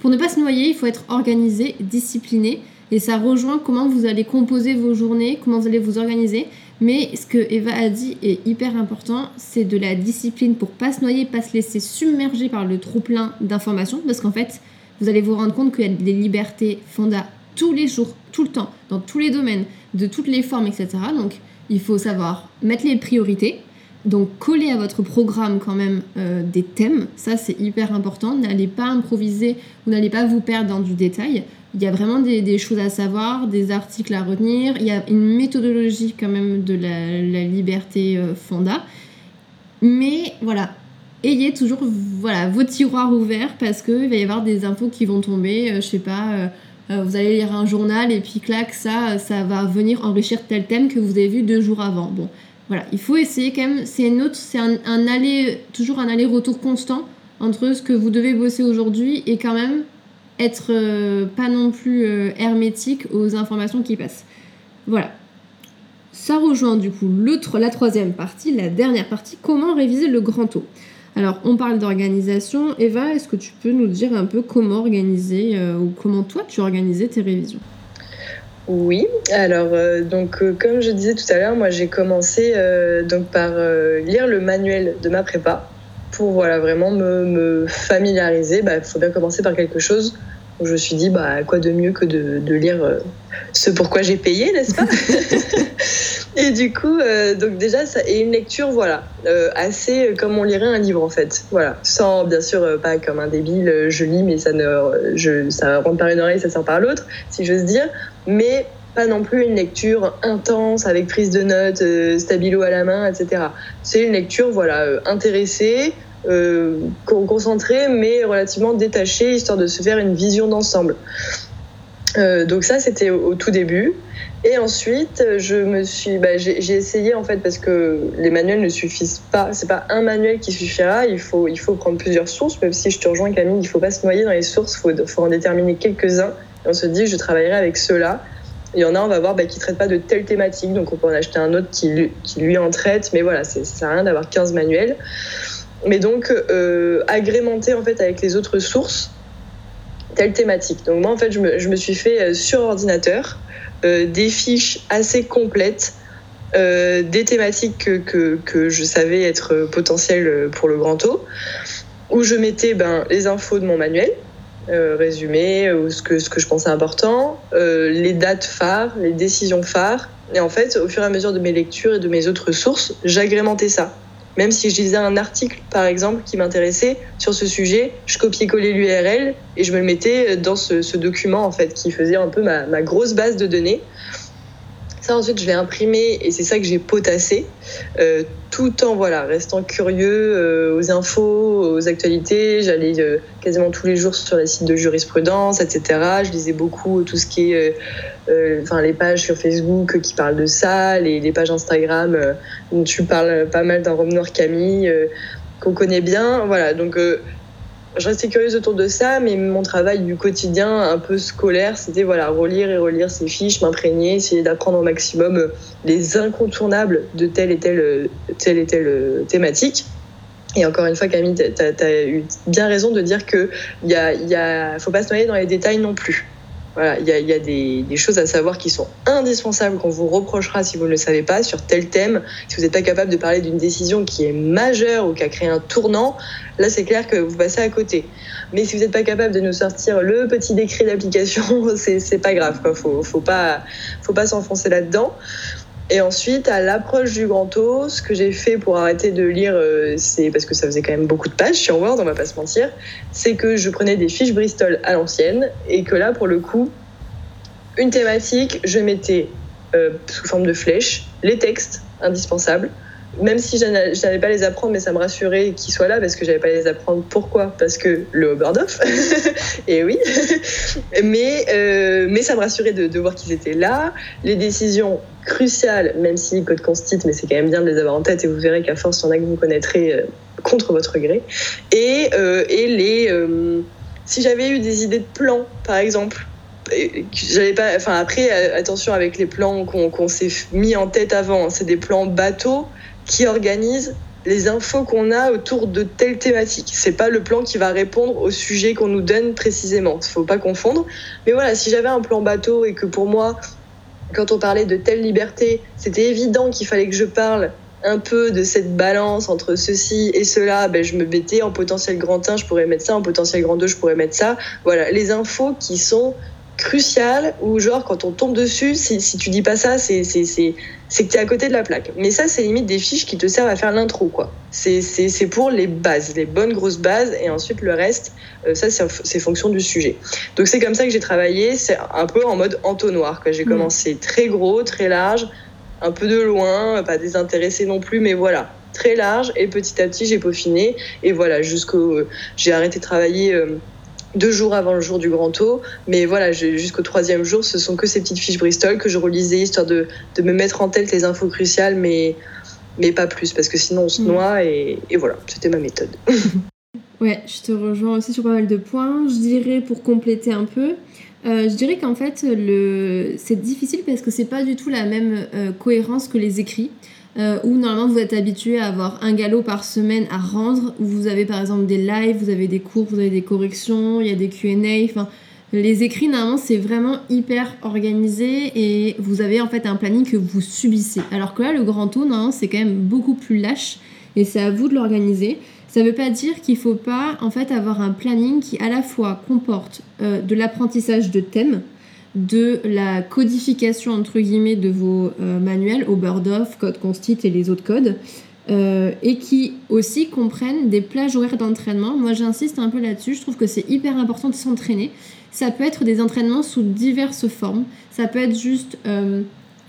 pour ne pas se noyer, il faut être organisé, discipliné. Et ça rejoint comment vous allez composer vos journées, comment vous allez vous organiser. Mais ce que Eva a dit est hyper important, c'est de la discipline pour pas se noyer, pas se laisser submerger par le trop plein d'informations. Parce qu'en fait, vous allez vous rendre compte qu'il y a des libertés fonda tous les jours, tout le temps, dans tous les domaines, de toutes les formes, etc. Donc, il faut savoir mettre les priorités, donc coller à votre programme quand même euh, des thèmes, ça c'est hyper important. N'allez pas improviser, vous n'allez pas vous perdre dans du détail. Il y a vraiment des, choses à savoir, des articles à retenir. Il y a une méthodologie quand même de la, la liberté euh, fonda. Mais voilà, ayez toujours voilà, vos tiroirs ouverts parce qu'il va y avoir des infos qui vont tomber. Euh, je sais pas, euh, vous allez lire un journal et puis clac, ça, ça va venir enrichir tel thème que vous avez vu deux jours avant. Bon, voilà, il faut essayer quand même, c'est autre, c'est un, aller, toujours un aller-retour constant entre ce que vous devez bosser aujourd'hui et quand même être euh, pas non plus euh, hermétique aux informations qui passent. Voilà. Ça rejoint du coup la troisième partie, la dernière partie, comment réviser le grand taux? Alors, on parle d'organisation. Eva, est-ce que tu peux nous dire un peu comment organiser euh, ou comment toi tu organisais tes révisions? Oui, alors euh, donc euh, comme je disais tout à l'heure, moi j'ai commencé donc par lire le manuel de ma prépa pour voilà vraiment me, me familiariser. Il bah, faut bien commencer par quelque chose. Je me suis dit bah quoi de mieux que de, de lire euh, ce pourquoi j'ai payé, n'est-ce pas Et du coup donc déjà ça est une lecture voilà assez comme on lirait un livre en fait. Voilà, sans bien sûr pas comme un débile, je lis mais ça ne je ça rentre par une oreille, ça sort par l'autre, si j'ose dire mais pas non plus une lecture intense avec prise de notes, euh, stabilo à la main, etc. C'est une lecture voilà euh, intéressée, euh, concentrée, mais relativement détachée, histoire de se faire une vision d'ensemble. Euh, donc ça, c'était au, tout début. Et ensuite, je me suis, bah, j'ai essayé en fait parce que les manuels ne suffisent pas. C'est pas un manuel qui suffira. Il faut, il faut prendre plusieurs sources. Même si je te rejoins, Camille, il faut pas se noyer dans les sources. Faut, faut en déterminer quelques-uns on se dit je travaillerai avec ceux-là. Il y en a, on va voir, bah, qui ne traitent pas de telle thématique, donc on peut en acheter un autre qui, qui lui en traite, mais voilà, ça sert à rien d'avoir 15 manuels. Mais donc euh, agrémenter en fait avec les autres sources telle thématique. Donc moi en fait je me, suis fait euh, sur ordinateur euh, des fiches assez complètes euh, des thématiques que, que, que, je savais être potentielles pour le grand eau, où je mettais ben, les infos de mon manuel, résumé, ou ce que, ce que je pensais important, les dates phares, les décisions phares. Et en fait, au fur et à mesure de mes lectures et de mes autres sources, j'agrémentais ça. Même si je lisais un article, par exemple, qui m'intéressait sur ce sujet, je copiais-collais l'URL et je me le mettais dans ce, document, en fait, qui faisait un peu ma grosse base de données. Ensuite, je l'ai imprimé et c'est ça que j'ai potassé, euh, tout en voilà, restant curieux euh, aux infos, aux actualités. J'allais euh, quasiment tous les jours sur les sites de jurisprudence, etc. Je lisais beaucoup tout ce qui est, enfin, les pages sur Facebook qui parlent de ça, les, les pages Instagram où tu parles pas mal d'un Rome Noir Camille qu'on connaît bien. Voilà, donc je restais curieuse autour de ça, mais mon travail du quotidien un peu scolaire, c'était voilà, relire et relire ces fiches, m'imprégner, essayer d'apprendre au maximum les incontournables de telle et telle, telle, et telle thématique. Et encore une fois, Camille, tu as, as, eu bien raison de dire qu'il ne y a, y a, faut pas se noyer dans les détails non plus. Il y a, des, choses à savoir qui sont indispensables qu'on vous reprochera si vous ne le savez pas sur tel thème. Si vous n'êtes pas capable de parler d'une décision qui est majeure ou qui a créé un tournant, là c'est clair que vous passez à côté. Mais si vous n'êtes pas capable de nous sortir le petit décret d'application, c'est pas grave. Quoi. Faut, faut pas s'enfoncer là-dedans. Et ensuite, à l'approche du grand eau, ce que j'ai fait pour arrêter de lire, euh, c'est parce que ça faisait quand même beaucoup de pages sur Word, on va pas se mentir, c'est que je prenais des fiches Bristol à l'ancienne et que là, pour le coup, une thématique, je mettais euh, sous forme de flèche les textes indispensables, même si je n'avais pas les apprendre, mais ça me rassurait qu'ils soient là parce que j'avais pas les apprendre. Pourquoi? Parce que le Oberdoff, et oui, mais, euh, mais ça me rassurait de, voir qu'ils étaient là. Les décisions cruciales, même si code constite, mais c'est quand même bien de les avoir en tête et vous verrez qu'à force, il y en a que vous connaîtrez euh, contre votre gré. Et, euh, et les. Si j'avais eu des idées de plans, par exemple, j'avais pas enfin après attention avec les plans qu'on qu s'est mis en tête avant c'est des plans bateaux qui organise les infos qu'on a autour de telle thématique. C'est pas le plan qui va répondre au sujet qu'on nous donne précisément. Faut pas confondre. Mais voilà, si j'avais un plan bateau et que pour moi, quand on parlait de telle liberté, c'était évident qu'il fallait que je parle un peu de cette balance entre ceci et cela, ben je me mettais en potentiel grand 1, je pourrais mettre ça, en potentiel grand 2, je pourrais mettre ça. Voilà, les infos qui sont crucial ou genre quand on tombe dessus, si, si tu dis pas ça, c'est que tu es à côté de la plaque. Mais ça, c'est limite des fiches qui te servent à faire l'intro, quoi. C'est pour les bases, les bonnes grosses bases, et ensuite le reste, euh, ça, c'est fonction du sujet. Donc c'est comme ça que j'ai travaillé, c'est un peu en mode entonnoir, j'ai mmh. commencé très gros, très large, un peu de loin, pas désintéressé non plus, mais voilà, très large, et petit à petit, j'ai peaufiné, et voilà, jusqu'au... j'ai arrêté de travailler... Euh, deux jours avant le jour du grand eau. Mais voilà, jusqu'au troisième jour, ce sont que ces petites fiches Bristol que je relisais histoire de, de me mettre en tête les infos cruciales, mais, mais pas plus, parce que sinon on se noie et, et voilà, c'était ma méthode. ouais, je te rejoins aussi sur pas mal de points. Je dirais pour compléter un peu. Euh, je dirais qu'en fait, le... c'est difficile parce que c'est pas du tout la même euh, cohérence que les écrits euh, où normalement vous êtes habitué à avoir un galop par semaine à rendre, où vous avez par exemple des lives, vous avez des cours, vous avez des corrections, il y a des Q&A, les écrits normalement c'est vraiment hyper organisé et vous avez en fait un planning que vous subissez. Alors que là le grand taux normalement c'est quand même beaucoup plus lâche et c'est à vous de l'organiser. Ça ne veut pas dire qu'il ne faut pas en fait avoir un planning qui à la fois comporte euh, de l'apprentissage de thèmes, de la codification entre guillemets de vos euh, manuels, Oberdoff, Code Constit et les autres codes, euh, et qui aussi comprennent des plages horaires d'entraînement. Moi j'insiste un peu là-dessus, je trouve que c'est hyper important de s'entraîner. Ça peut être des entraînements sous diverses formes. Ça peut être juste, euh,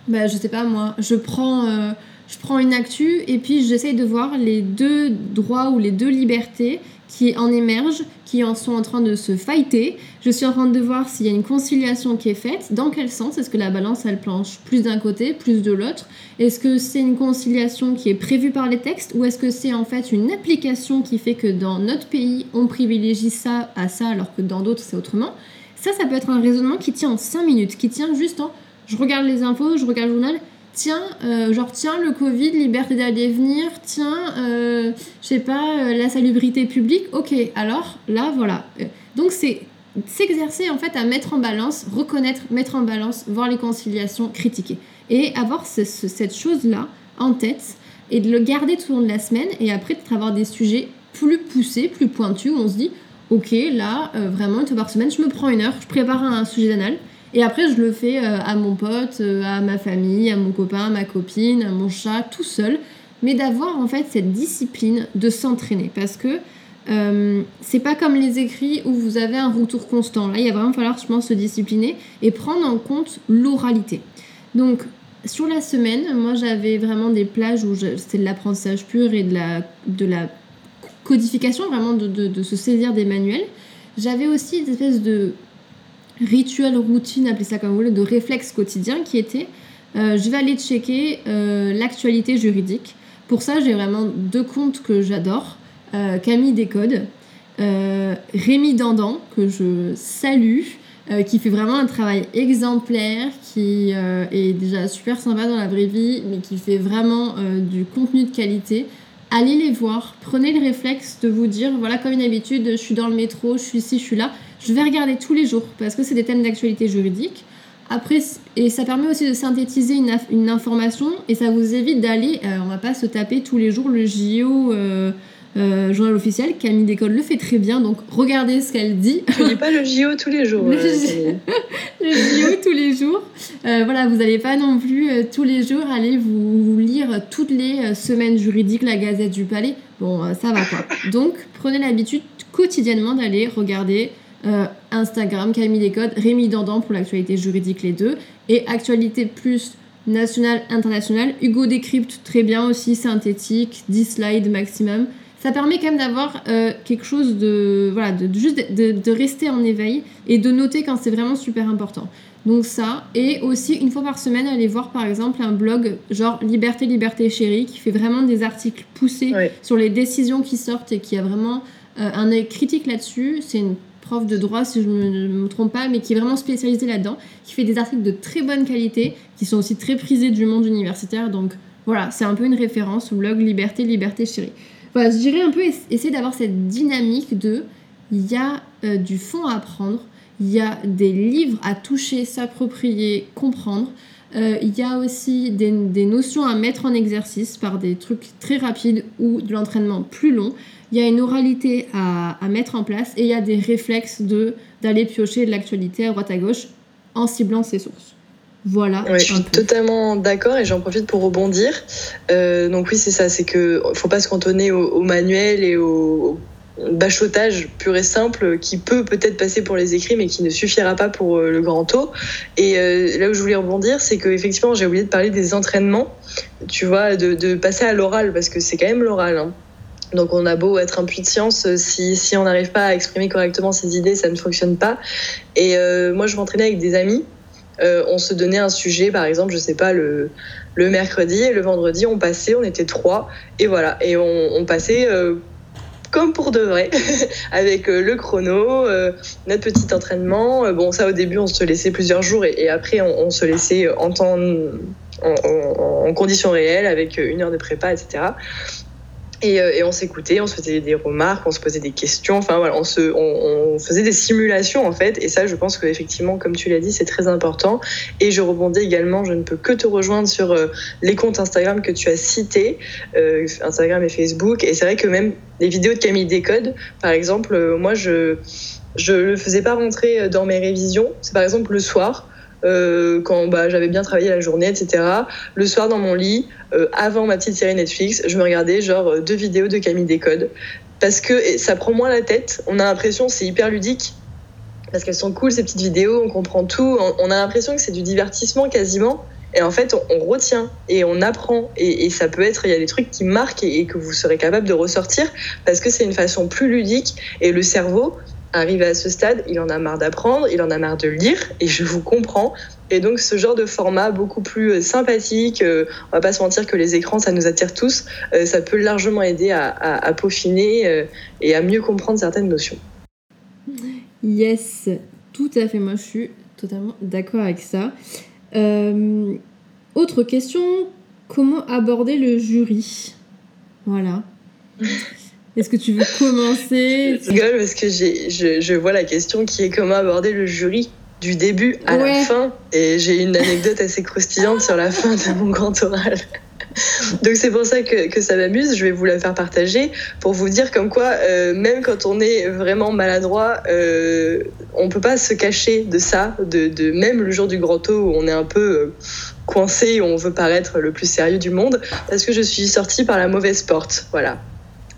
bah, je sais pas moi, je prends, euh, je prends une actu et puis j'essaye de voir les deux droits ou les deux libertés qui en émergent, qui en sont en train de se fighter. Je suis en train de voir s'il y a une conciliation qui est faite, dans quel sens? Est-ce que la balance, elle planche plus d'un côté, plus de l'autre? Est-ce que c'est une conciliation qui est prévue par les textes? Ou est-ce que c'est en fait une application qui fait que dans notre pays, on privilégie ça à ça alors que dans d'autres, c'est autrement? Ça, ça peut être un raisonnement qui tient en 5 minutes, qui tient juste en je regarde les infos, je regarde le journal, tiens, euh, genre, tiens, le Covid, liberté d'aller et venir, tiens, euh, je sais pas, euh, la salubrité publique, ok, alors là, voilà. Euh, Donc, c'est s'exercer en fait à mettre en balance, reconnaître, mettre en balance, voir les conciliations, critiquer. Et avoir ce- ce- cette chose-là en tête et de le garder tout au long de la semaine et après peut-être avoir des sujets plus poussés, plus pointus où on se dit, ok, là, vraiment, une fois par semaine, je me prends une heure, je prépare un sujet d'anal. Et après, je le fais euh, à mon pote, euh, à ma famille, à mon copain, à ma copine, à mon chat, tout seul. Mais d'avoir en fait cette discipline de s'entraîner. Parce que euh, c'est pas comme les écrits où vous avez un retour constant. Là, il va vraiment falloir, je pense, se discipliner et prendre en compte l'oralité. Donc, sur la semaine, moi, j'avais vraiment des plages où c'était de l'apprentissage pur et de la, de la codification, vraiment de- de se saisir des manuels. J'avais aussi des espèces de rituels, routines, appelez ça comme vous voulez, de réflexes quotidiens qui étaient euh, je vais aller checker euh, l'actualité juridique. Pour ça, j'ai vraiment deux comptes que j'adore. Euh, Camille Décode, Rémi Dandan, que je salue, qui fait vraiment un travail exemplaire, qui est déjà super sympa dans la vraie vie, mais qui fait vraiment du contenu de qualité. Allez les voir, prenez le réflexe de vous dire, voilà, comme une habitude, je suis dans le métro, je suis ici, je suis là, je vais regarder tous les jours, parce que c'est des thèmes d'actualité juridique. Après, et ça permet aussi de synthétiser une, inf- une information et ça vous évite d'aller, euh, on va pas se taper tous les jours le JO euh, euh, journal officiel. Camille Décolle le fait très bien, donc regardez ce qu'elle dit. Je lis pas le JO tous les jours. Le euh, le JO tous les jours. Euh, voilà, vous n'allez pas non plus tous les jours aller vous, vous lire toutes les semaines juridiques la Gazette du Palais. Bon, ça va quoi. Donc, prenez l'habitude quotidiennement d'aller regarder euh, Instagram, Camille Descodes, Rémi Dandan pour l'actualité juridique, les deux, et actualité plus nationale, internationale. Hugo décrypte très bien aussi, synthétique, 10 slides maximum. Ça permet quand même d'avoir euh, quelque chose de. Voilà, de, de juste de, de rester en éveil et de noter quand c'est vraiment super important. Donc ça, et aussi une fois par semaine, aller voir par exemple un blog genre Liberté, Liberté Chérie qui fait vraiment des articles poussés sur les décisions qui sortent et qui a vraiment euh, un œil critique là-dessus. C'est une prof de droit, si je ne me, trompe pas, mais qui est vraiment spécialisée là-dedans, qui fait des articles de très bonne qualité, qui sont aussi très prisés du monde universitaire. Donc voilà, c'est un peu une référence au blog Liberté, Liberté Chérie. Voilà, je dirais un peu ess- essayer d'avoir cette dynamique de il y a euh, du fond à apprendre, il y a des livres à toucher, s'approprier, comprendre. Euh, il y a aussi des, des notions à mettre en exercice par des trucs très rapides ou de l'entraînement plus long. Il y a une oralité à, à mettre en place et il y a des réflexes de d'aller piocher de l'actualité à droite à gauche en ciblant ses sources. Voilà. Ouais, je suis totalement d'accord et j'en profite pour rebondir. Euh, donc oui, c'est ça, c'est que faut pas se cantonner au, au manuel et au, au bachotage pur et simple qui peut peut-être passer pour les écrits mais qui ne suffira pas pour euh, le grand taux. Et euh, là où je voulais rebondir, c'est que effectivement j'ai oublié de parler des entraînements, tu vois, de, de passer à l'oral parce que c'est quand même l'oral. hein. Donc on a beau être un puits de science, euh, si, si on n'arrive pas à exprimer correctement ses idées, ça ne fonctionne pas. Et euh, moi je m'entraînais avec des amis euh, on se donnait un sujet, par exemple, je sais pas, le, le mercredi et le vendredi, on passait, on était trois, et voilà, et on, passait comme pour de vrai, avec le chrono, notre petit entraînement. Bon, ça au début, on se laissait plusieurs jours, et, après, on, se laissait en temps. En, en- en conditions réelles, avec une heure de prépa, etc. Et, euh, et on s'écoutait, on se faisait des remarques, on se posait des questions, enfin voilà, on, se, on, faisait des simulations en fait. Et ça, je pense qu'effectivement, comme tu l'as dit, c'est très important. Et je rebondis également, je ne peux que te rejoindre sur euh, les comptes Instagram que tu as cités, euh, Instagram et Facebook. Et c'est vrai que même les vidéos de Camille Décode, par exemple, moi, je je le faisais pas rentrer dans mes révisions. C'est par exemple le soir. Euh, quand bah, j'avais bien travaillé la journée, etc. Le soir dans mon lit, euh, avant ma petite série Netflix, je me regardais genre euh, deux vidéos de Camille Décode parce que ça prend moins la tête. On a l'impression c'est hyper ludique parce qu'elles sont cool ces petites vidéos, on comprend tout. On, a l'impression que c'est du divertissement quasiment. Et en fait, on, retient et on apprend. Et, et, ça peut être, il y a des trucs qui marquent et, et que vous serez capable de ressortir parce que c'est une façon plus ludique. Et le cerveau, arrivé à ce stade, il en a marre d'apprendre, il en a marre de lire, et je vous comprends. Et donc ce genre de format beaucoup plus sympathique, euh, on va pas se mentir que les écrans, ça nous attire tous, euh, ça peut largement aider à, peaufiner euh, et à mieux comprendre certaines notions. Yes, tout à fait, moi je suis totalement d'accord avec ça. Euh, autre question, comment aborder le jury? Voilà. Est-ce que tu veux commencer Je rigole parce que je, je vois la question qui est comment aborder le jury du début à Ouais. la fin. Et j'ai une anecdote assez croustillante sur la fin de mon grand oral. Donc c'est pour ça que, que ça m'amuse, je vais vous la faire partager pour vous dire comme quoi, euh, même quand on est vraiment maladroit, euh, on peut pas se cacher de ça, de, de même le jour du grand O où on est un peu euh, coincé, où on veut paraître le plus sérieux du monde, parce que je suis sortie par la mauvaise porte. Voilà.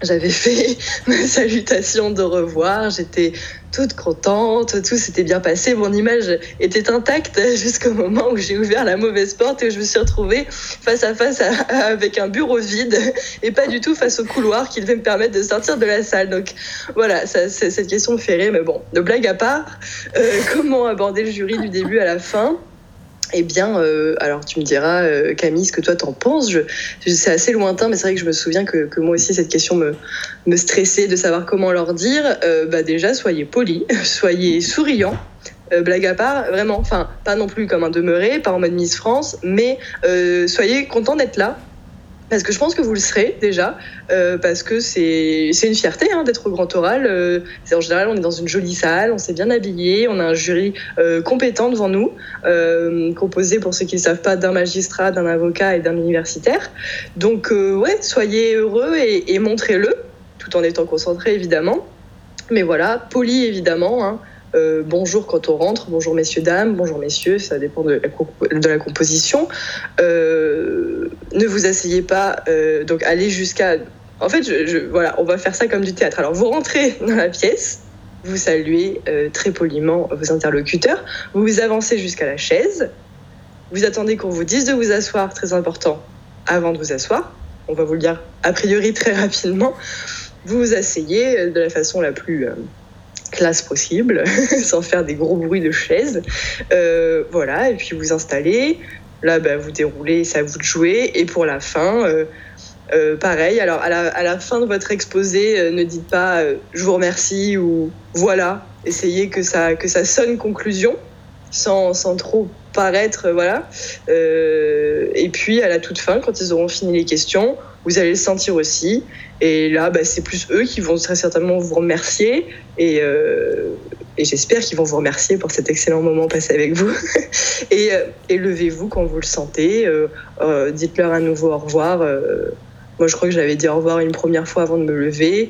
J'avais fait ma salutation de revoir, j'étais toute contente, tout s'était bien passé, mon image était intacte jusqu'au moment où j'ai ouvert la mauvaise porte et où je me suis retrouvée face à face avec un bureau vide et pas du tout face au couloir qui devait me permettre de sortir de la salle. Donc voilà, ça, cette question me fait rire, mais bon, de blague à part, euh, comment aborder le jury du début à la fin? Eh bien, euh, alors tu me diras, euh, Camille, ce que toi t'en penses. C'est assez lointain, mais c'est vrai que je me souviens que, moi aussi cette question me, stressait de savoir comment leur dire. Euh, bah déjà, soyez polis, soyez souriants. Blague à part, vraiment, enfin, pas non plus comme un demeuré, pas en mode Miss France, mais soyez contents d'être là. Parce que je pense que vous le serez déjà, euh, parce que c'est une fierté hein, d'être au grand oral. Euh, en général, on est dans une jolie salle, on s'est bien habillé, on a un jury euh, compétent devant nous, euh, composé, pour ceux qui ne savent pas, d'un magistrat, d'un avocat et d'un universitaire. Donc, ouais, soyez heureux et, et montrez-le, tout en étant concentré évidemment. Mais voilà, poli évidemment. hein. Euh, bonjour quand on rentre, bonjour messieurs, dames, bonjour messieurs, ça dépend de la, composition. Euh, ne vous asseyez pas, euh, donc allez jusqu'à. En fait, voilà, on va faire ça comme du théâtre. Alors, vous rentrez dans la pièce, vous saluez très poliment vos interlocuteurs, vous vous avancez jusqu'à la chaise, vous attendez qu'on vous dise de vous asseoir, très important, avant de vous asseoir. On va vous le dire a priori très rapidement. Vous vous asseyez de la façon la plus classe possible, sans faire des gros bruits de chaise. Euh, voilà, et puis vous installez. Là, bah, vous déroulez, c'est à vous de jouer. Et pour la fin, euh, euh, pareil. Alors, à la, à la fin de votre exposé, ne dites pas je vous remercie ou voilà. Essayez que ça, que ça sonne conclusion, sans, sans trop paraître. euh, Voilà. Euh, et puis, à la toute fin, quand ils auront fini les questions, vous allez le sentir aussi. Et là, bah, c'est plus eux qui vont très certainement vous remercier. Et, euh, et j'espère qu'ils vont vous remercier pour cet excellent moment passé avec vous. et levez-vous quand vous le sentez. Dites-leur à nouveau au revoir. Moi, je crois que je l'avais dit au revoir une première fois avant de me lever.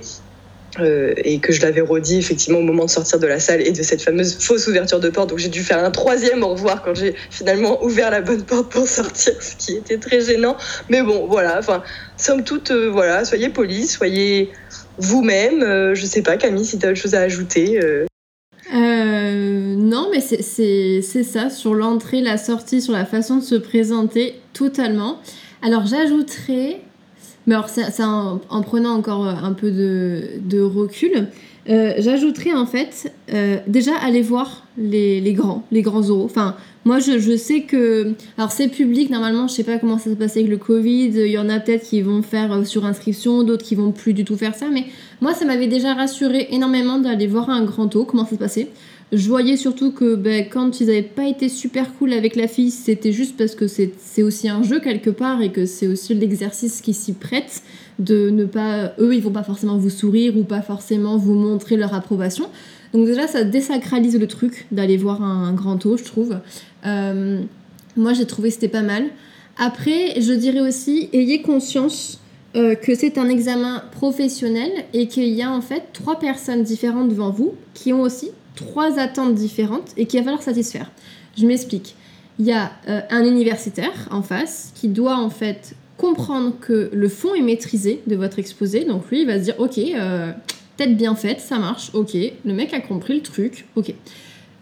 Euh, et que je l'avais redit effectivement au moment de sortir de la salle et de cette fameuse fausse ouverture de porte. Donc j'ai dû faire un troisième au revoir quand j'ai finalement ouvert la bonne porte pour sortir, ce qui était très gênant. Mais bon, voilà. Enfin, somme toute, euh, voilà, soyez polis, soyez vous-même. Euh, je sais pas, Camille, si tu as autre chose à ajouter. euh. Non, mais c'est ça, sur l'entrée, la sortie, sur la façon de se présenter, totalement. Alors j'ajouterais, mais alors en, en prenant encore euh, un peu de, recul, euh, j'ajouterais en fait, euh, déjà aller voir les, grands, les grands oraux. Enfin, moi je, sais que, alors c'est public, normalement je sais pas comment ça se passe avec le Covid, il y en a peut-être qui vont faire sur inscription, d'autres qui vont plus du tout faire ça, mais moi, ça m'avait déjà rassuré énormément d'aller voir un grand eau, comment ça se passait. Je voyais surtout que ben, quand ils n'avaient pas été super cool avec la fille, c'était juste parce que c'est aussi un jeu quelque part et que c'est aussi l'exercice qui s'y prête de ne pas. Eux, ils vont pas forcément vous sourire ou pas forcément vous montrer leur approbation. Donc, déjà, ça désacralise le truc d'aller voir un, grand eau, je trouve. Euh, moi, j'ai trouvé que c'était pas mal. Après, je dirais aussi, ayez conscience euh, que c'est un examen professionnel et qu'il y a en fait trois personnes différentes devant vous qui ont aussi trois attentes différentes et qu'il va falloir satisfaire. Je m'explique. Il y a euh, un universitaire en face qui doit en fait comprendre que le fond est maîtrisé de votre exposé. Donc lui, il va se dire, ok, euh, tête bien faite, ça marche, ok. Le mec a compris le truc, ok.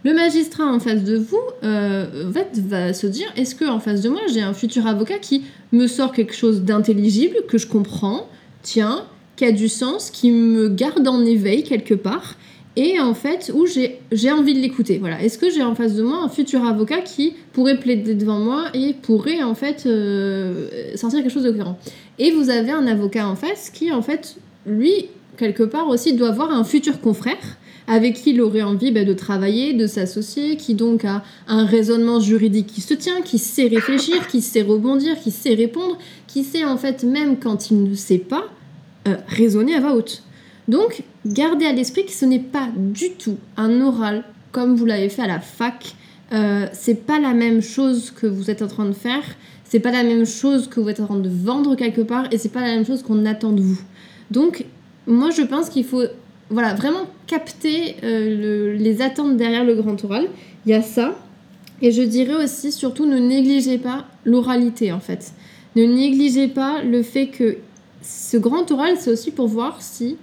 Le magistrat en face de vous euh, va, va se dire, est-ce que en face de moi, j'ai un futur avocat qui me sort quelque chose d'intelligible, que je comprends, tiens, qui a du sens, qui me garde en éveil quelque part, et en fait, où j'ai envie de l'écouter. Voilà. Est-ce que j'ai en face de moi un futur avocat qui pourrait plaider devant moi et pourrait en fait euh, sortir quelque chose de cohérent? Et vous avez un avocat en face qui en fait, lui, quelque part aussi, doit avoir un futur confrère avec qui il aurait envie bah, de travailler, de s'associer, qui donc a un raisonnement juridique qui se tient, qui sait réfléchir, qui sait rebondir, qui sait répondre, qui sait en fait même quand il ne sait pas euh, raisonner à voix haute. Donc gardez à l'esprit que ce n'est pas du tout un oral comme vous l'avez fait à la fac. Euh, c'est pas la même chose que vous êtes en train de faire, c'est pas la même chose que vous êtes en train de vendre quelque part et c'est pas la même chose qu'on attend de vous. Donc moi je pense qu'il faut voilà, vraiment capter euh, les attentes derrière le grand oral. Il y a ça. Et je dirais aussi, surtout, ne négligez pas l'oralité en fait. Ne négligez pas le fait que ce grand oral, c'est aussi pour voir si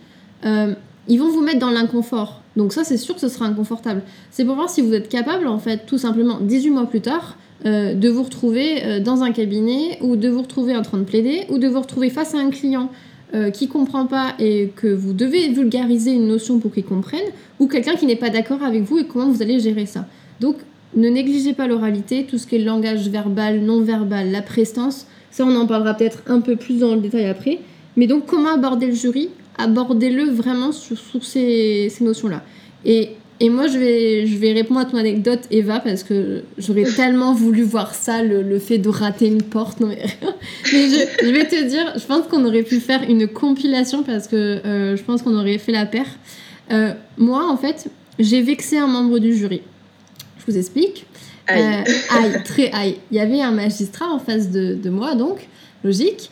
euh, ils vont vous mettre dans l'inconfort. Donc ça, c'est sûr que ce sera inconfortable. C'est pour voir si vous êtes capable, en fait, tout simplement, 18 mois plus tard, euh, de vous retrouver dans un cabinet ou de vous retrouver en train de plaider ou de vous retrouver face à un client euh, qui comprend pas et que vous devez vulgariser une notion pour qu'il comprenne, ou quelqu'un qui n'est pas d'accord avec vous et comment vous allez gérer ça. Donc, ne négligez pas l'oralité, tout ce qui est langage verbal, non verbal, la prestance, ça on en parlera peut-être un peu plus dans le détail après. Mais donc, comment aborder le jury Abordez-le vraiment sur, ces, ces notions-là. Et et moi, je vais, je vais répondre à ton anecdote, Eva, parce que j'aurais tellement voulu voir ça, le, fait de rater une porte. Non, mais, je, vais te dire, je pense qu'on aurait pu faire une compilation parce que euh, je pense qu'on aurait fait la paire. Euh, moi, en fait, j'ai vexé un membre du jury. Je vous explique. Aïe. Euh, aïe, très aïe. Il y avait un magistrat en face de, de moi, donc, logique.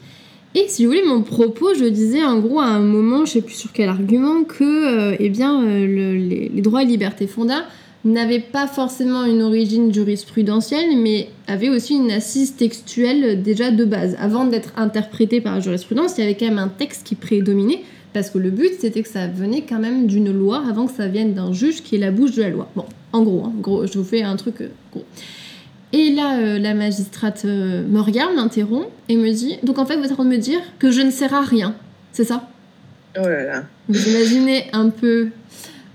Et si vous voulez, mon propos, je disais en gros à un moment, je sais plus sur quel argument, que euh, eh bien, euh, les, droits et libertés fondamentales n'avaient pas forcément une origine jurisprudentielle, mais avaient aussi une assise textuelle déjà de base. Avant d'être interprété par la jurisprudence, il y avait quand même un texte qui prédominait, parce que le but, c'était que ça venait quand même d'une loi avant que ça vienne d'un juge qui est la bouche de la loi. Bon, en gros, hein, gros je vous fais un truc euh, gros. Et là, euh, la magistrate euh, me regarde, m'interrompt et me dit Donc en fait, vous êtes en train de me dire que je ne sers à rien, c'est ça? Oh là là. Vous imaginez un peu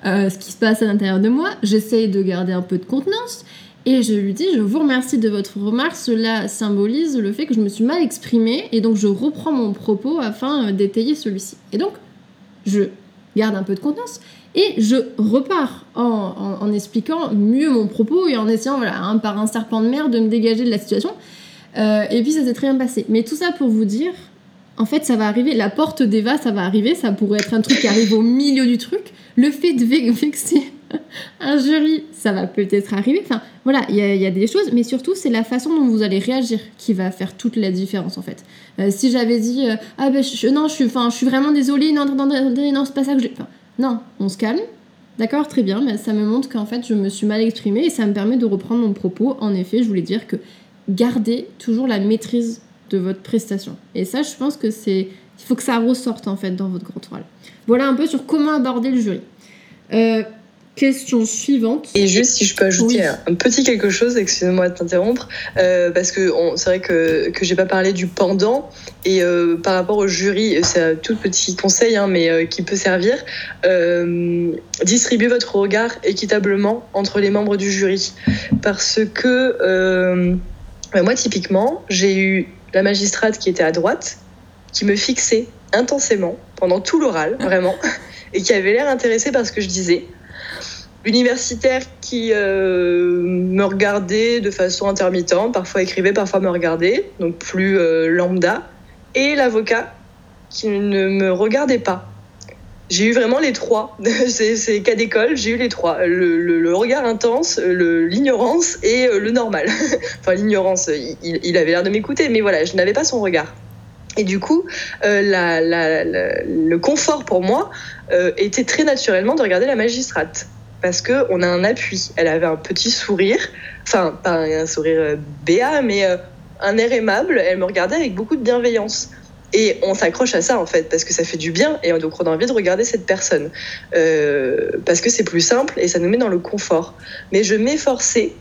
euh, ce qui se passe à l'intérieur de moi. J'essaye de garder un peu de contenance. Et je lui dis, je vous remercie de votre remarque, cela symbolise le fait que je me suis mal exprimée, et donc je reprends mon propos afin d'étayer celui-ci. Et donc, je garde un peu de contenance, et je repars en, expliquant mieux mon propos et en essayant, voilà, hein, par un serpent de mer, de me dégager de la situation. Euh, et puis ça s'est très bien passé. Mais tout ça pour vous dire, en fait, ça va arriver. La porte d'Eva, ça va arriver. Ça pourrait être un truc qui arrive au milieu du truc. Le fait de vexer un jury, ça va peut-être arriver. Enfin, voilà, il y, a des choses, mais surtout, c'est la façon dont vous allez réagir qui va faire toute la différence, en fait. Euh, si j'avais dit, euh, ah ben, non, je suis, je suis vraiment désolée, non, non, non, non c'est pas ça que j'ai. Non, on se calme. D'accord, très bien, mais ça me montre qu'en fait je me suis mal exprimée et ça me permet de reprendre mon propos. En effet, je voulais dire que gardez toujours la maîtrise de votre prestation. Et ça, je pense que c'est. Il faut que ça ressorte en fait dans votre grand oral. Voilà un peu sur comment aborder le jury. Euh, Question suivante. Et juste si je peux ajouter un petit quelque chose, excusez-moi de t'interrompre, euh, parce que c'est vrai que, que j'ai pas parlé du pendant, et euh, par rapport au jury, c'est un tout petit conseil, hein, mais euh, qui peut servir, distribuez votre regard équitablement entre les membres du jury. Parce que bah, moi, typiquement, j'ai eu la magistrate qui était à droite, qui me fixait intensément pendant tout l'oral, vraiment, et qui avait l'air intéressée par ce que je disais l'universitaire qui euh, me regardait de façon intermittente, parfois écrivait, parfois me regardait, donc plus euh, lambda, et l'avocat qui ne me regardait pas. J'ai eu vraiment les trois. C'est cas d'école, j'ai eu les trois. Le, regard intense, l'ignorance et euh, le normal. enfin, l'ignorance, il, avait l'air de m'écouter, mais voilà, je n'avais pas son regard. Et du coup, le confort pour moi était très naturellement de regarder la magistrate parce qu'on a un appui. Elle avait un petit sourire, enfin, pas un sourire euh, béat, mais euh, un air aimable. Elle me regardait avec beaucoup de bienveillance. Et on s'accroche à ça en fait, parce que ça fait du bien et donc on a envie de regarder cette personne. Euh, parce que c'est plus simple et ça nous met dans le confort. Mais je m'efforçais,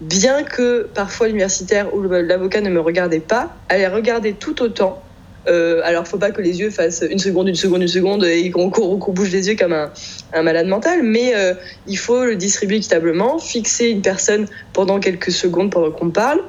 bien que parfois l'universitaire ou l'avocat ne me regardait pas, à les regarder tout autant euh, alors, faut pas que les yeux fassent une seconde, une seconde, une seconde et qu'on bouge les yeux comme un, malade mental, mais euh, il faut le distribuer équitablement, fixer une personne pendant quelques secondes pendant qu'on parle,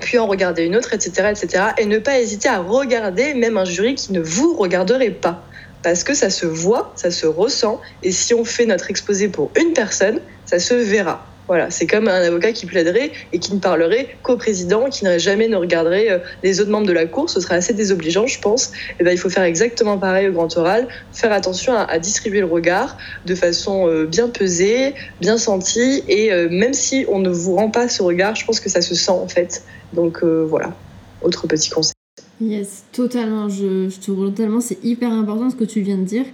puis en regarder une autre, etc., etc., et ne pas hésiter à regarder même un jury qui ne vous regarderait pas parce que ça se voit, ça se ressent, et si on fait notre exposé pour une personne, ça se verra. Voilà, c'est comme un avocat qui plaiderait et qui ne parlerait qu'au président, qui n'aurait jamais ne regarderait euh, les autres membres de la cour. Ce serait assez désobligeant, je pense. Et eh ben, il faut faire exactement pareil au grand oral, faire attention à, distribuer le regard de façon euh, bien pesée, bien sentie, et euh, même si on ne vous rend pas ce regard, je pense que ça se sent en fait. Donc voilà, autre petit conseil. Yes, totalement. Je, te. C'est hyper important ce que tu viens de dire.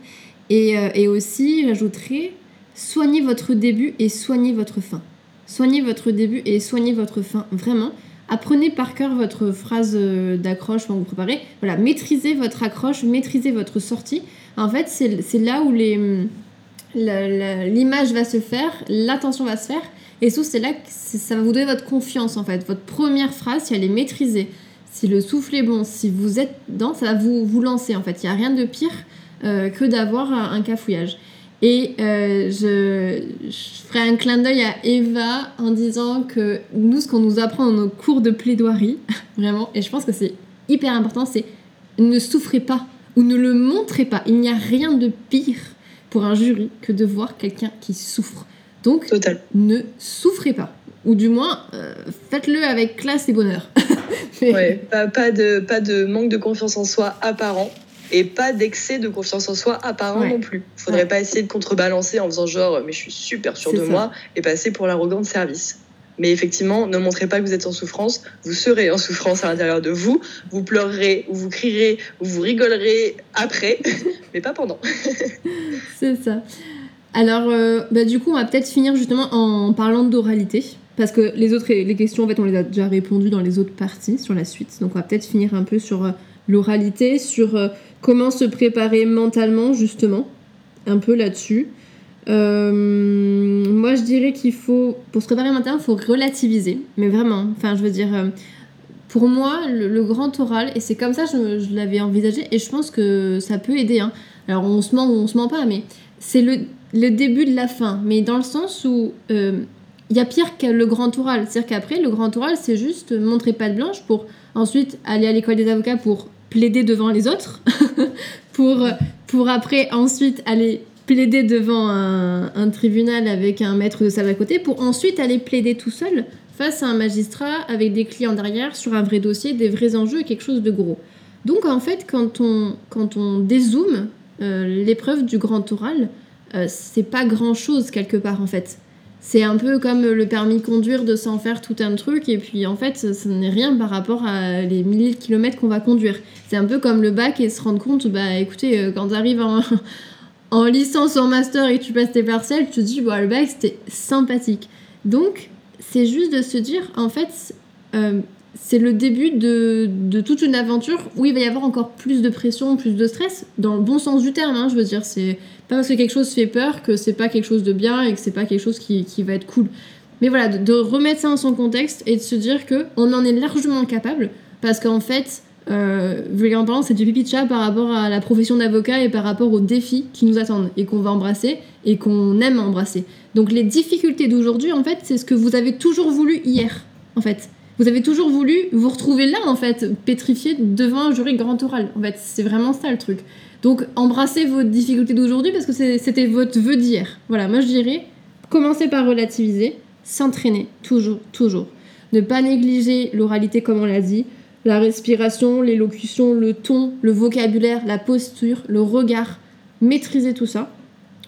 Et aussi, j'ajouterais soignez votre début et soignez votre fin. Soignez votre début et soignez votre fin, vraiment. Apprenez par cœur votre phrase euh, d'accroche quand vous préparez. Voilà, maîtrisez votre accroche, maîtrisez votre sortie. En fait, c'est là où l'image va se faire, l'attention va se faire. Et surtout, c'est là que ça va vous donner votre confiance, en fait. Votre première phrase, si elle est maîtrisée, si le souffle est bon, si vous êtes dedans, ça va vous, vous lancer, en fait. Il n'y a rien de pire euh, que d'avoir un cafouillage. Et euh, je, ferai un clin d'œil à Eva en disant que nous, ce qu'on nous apprend dans nos cours de plaidoirie, vraiment, et je pense que c'est hyper important, c'est ne souffrez pas ou ne le montrez pas. Il n'y a rien de pire pour un jury que de voir quelqu'un qui souffre. Donc, ne souffrez pas. Ou du moins, euh, faites-le avec classe et bonheur. ouais, pas, de, pas de manque de confiance en soi apparent et pas d'excès de confiance en soi apparent non plus. Il faudrait pas essayer de contrebalancer en faisant genre mais je suis super sûr de moi et passer pour l'arrogant de service. Mais effectivement, ne montrez pas que vous êtes en souffrance. Vous serez en souffrance à l'intérieur de vous. Vous pleurerez, ou vous crierez, ou vous rigolerez après, mais pas pendant. C'est ça. Alors, euh, bah, du coup, on va peut-être finir justement en parlant d'oralité. Parce que les autres les questions, en fait, on les a déjà répondues dans les autres parties sur la suite. Donc, on va peut-être finir un peu sur euh, l'oralité, sur euh, comment se préparer mentalement, justement, un peu là-dessus. Euh, moi, je dirais qu'il faut, pour se préparer mentalement, il faut relativiser. Mais vraiment, enfin, je veux dire, euh, pour moi, le, grand oral, et c'est comme ça que je, l'avais envisagé, et je pense que ça peut aider. Hein. Alors, on se ment ou on se ment pas, mais c'est le, début de la fin. Mais dans le sens où il y a pire que le grand oral. C'est-à-dire qu'après, le grand oral, c'est juste montrer pas de blanche pour ensuite aller à l'école des avocats pour plaider devant les autres, pour, pour après ensuite aller plaider devant un, tribunal avec un maître de salle à côté, pour ensuite aller plaider tout seul face à un magistrat avec des clients derrière sur un vrai dossier, des vrais enjeux et quelque chose de gros. Donc en fait, quand on, quand on dézoome euh, l'épreuve du grand oral, euh, c'est pas grand chose quelque part en fait c'est un peu comme le permis de conduire de s'en faire tout un truc et puis en fait ce n'est rien par rapport à les milliers de kilomètres qu'on va conduire. C'est un peu comme le bac et se rendre compte, bah écoutez, euh, quand tu arrives en, en licence en master et que tu passes tes parcelles, tu te dis, bah le bac c'était sympathique. Donc c'est juste de se dire, en fait, euh, c'est le début de, de, toute une aventure où il va y avoir encore plus de pression, plus de stress, dans le bon sens du terme, hein, je veux dire, c'est pas parce que quelque chose fait peur que c'est pas quelque chose de bien et que c'est pas quelque chose qui, qui, va être cool. Mais voilà, de, remettre ça dans son contexte et de se dire que on en est largement capable parce qu'en fait, euh, vulgairement parlant, c'est du pipi de chat par rapport à la profession d'avocat et par rapport aux défis qui nous attendent et qu'on va embrasser et qu'on aime embrasser. Donc les difficultés d'aujourd'hui, en fait, c'est ce que vous avez toujours voulu hier, en fait. Vous avez toujours voulu vous retrouver là, en fait, pétrifié devant un jury grand oral. En fait, c'est vraiment ça le truc. Donc, embrassez vos difficultés d'aujourd'hui parce que c'était votre vœu d'hier. Voilà, moi je dirais, commencez par relativiser, s'entraîner, toujours, toujours. Ne pas négliger l'oralité comme on l'a dit, la respiration, l'élocution, le ton, le vocabulaire, la posture, le regard. Maîtriser tout ça,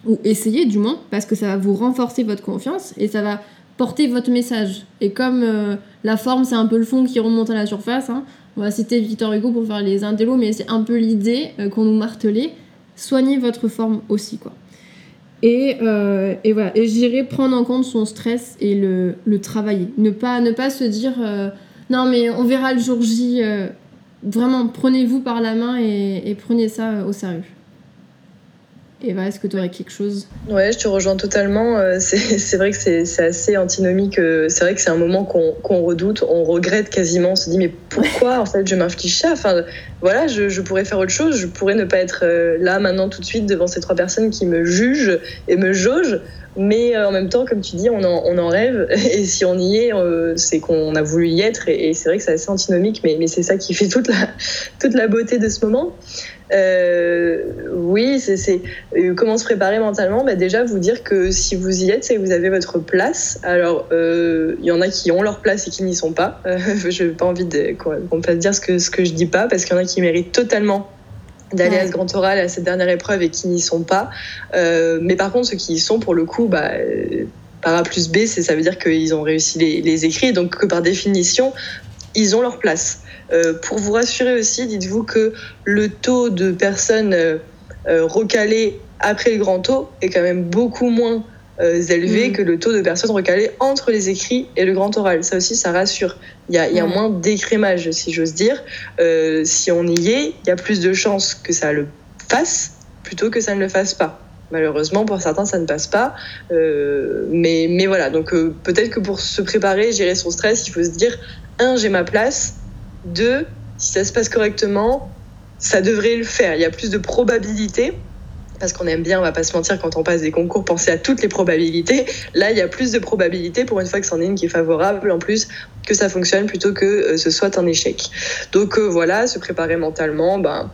ou essayez du moins, parce que ça va vous renforcer votre confiance et ça va porter votre message. Et comme euh, la forme, c'est un peu le fond qui remonte à la surface, hein, on va citer Victor Hugo pour faire les indélos, mais c'est un peu l'idée euh, qu'on nous martelait. Soignez votre forme aussi, quoi. Et, euh, et voilà, et j'irai prendre en compte son stress et le, le travailler. Ne pas, ne pas se dire non, mais on verra le jour J. vraiment, prenez-vous par la main et prenez ça au sérieux. Eva, est-ce que tu aurais quelque chose? Ouais, je te rejoins totalement. Euh, c'est vrai que c'est assez antinomique. Euh, c'est vrai que c'est un moment qu'on redoute, on regrette quasiment. On se dit, mais pourquoi en fait je m'inflige ça? Enfin, voilà, je, pourrais faire autre chose. Je pourrais ne pas être euh, là maintenant tout de suite devant ces trois personnes qui me jugent et me jaugent. Mais euh, en même temps, comme tu dis, on en, rêve. Et si on y est, euh, c'est qu'on a voulu y être. Et, c'est vrai que c'est assez antinomique, mais, c'est ça qui fait toute la, toute la beauté de ce moment. Euh, oui, comment se préparer mentalement? Bah Déjà, vous dire que si vous y êtes, c'est que vous avez votre place. Alors, il y en a qui ont leur place et qui n'y sont pas. Je n'ai pas envie qu'on puisse dire ce que, ce que je dis pas, parce qu'il y en a qui méritent totalement d'aller ouais. à ce grand oral, à cette dernière épreuve et qui n'y sont pas. Euh, mais par contre, ceux qui y sont, pour le coup, bah, par A plus B, ça veut dire qu'ils ont réussi les, les écrits, donc que par définition, ils ont leur place. Euh, pour vous rassurer aussi, dites-vous que le taux de personnes euh, recalées après le grand taux est quand même beaucoup moins euh, élevé mmh. que le taux de personnes recalées entre les écrits et le grand oral. Ça aussi, ça rassure. Il y a, il y a mmh. moins d'écrémage, si j'ose dire. Euh, si on y est, il y a plus de chances que ça le fasse plutôt que ça ne le fasse pas. Malheureusement, pour certains, ça ne passe pas. Euh, mais, mais voilà, donc euh, peut-être que pour se préparer, gérer son stress, il faut se dire, un, j'ai ma place. Deux, si ça se passe correctement, ça devrait le faire. Il y a plus de probabilités parce qu'on aime bien, on va pas se mentir, quand on passe des concours, penser à toutes les probabilités. Là, il y a plus de probabilités pour une fois que c'en est une qui est favorable, en plus, que ça fonctionne plutôt que euh, ce soit un échec. Donc euh, voilà, se préparer mentalement, ben,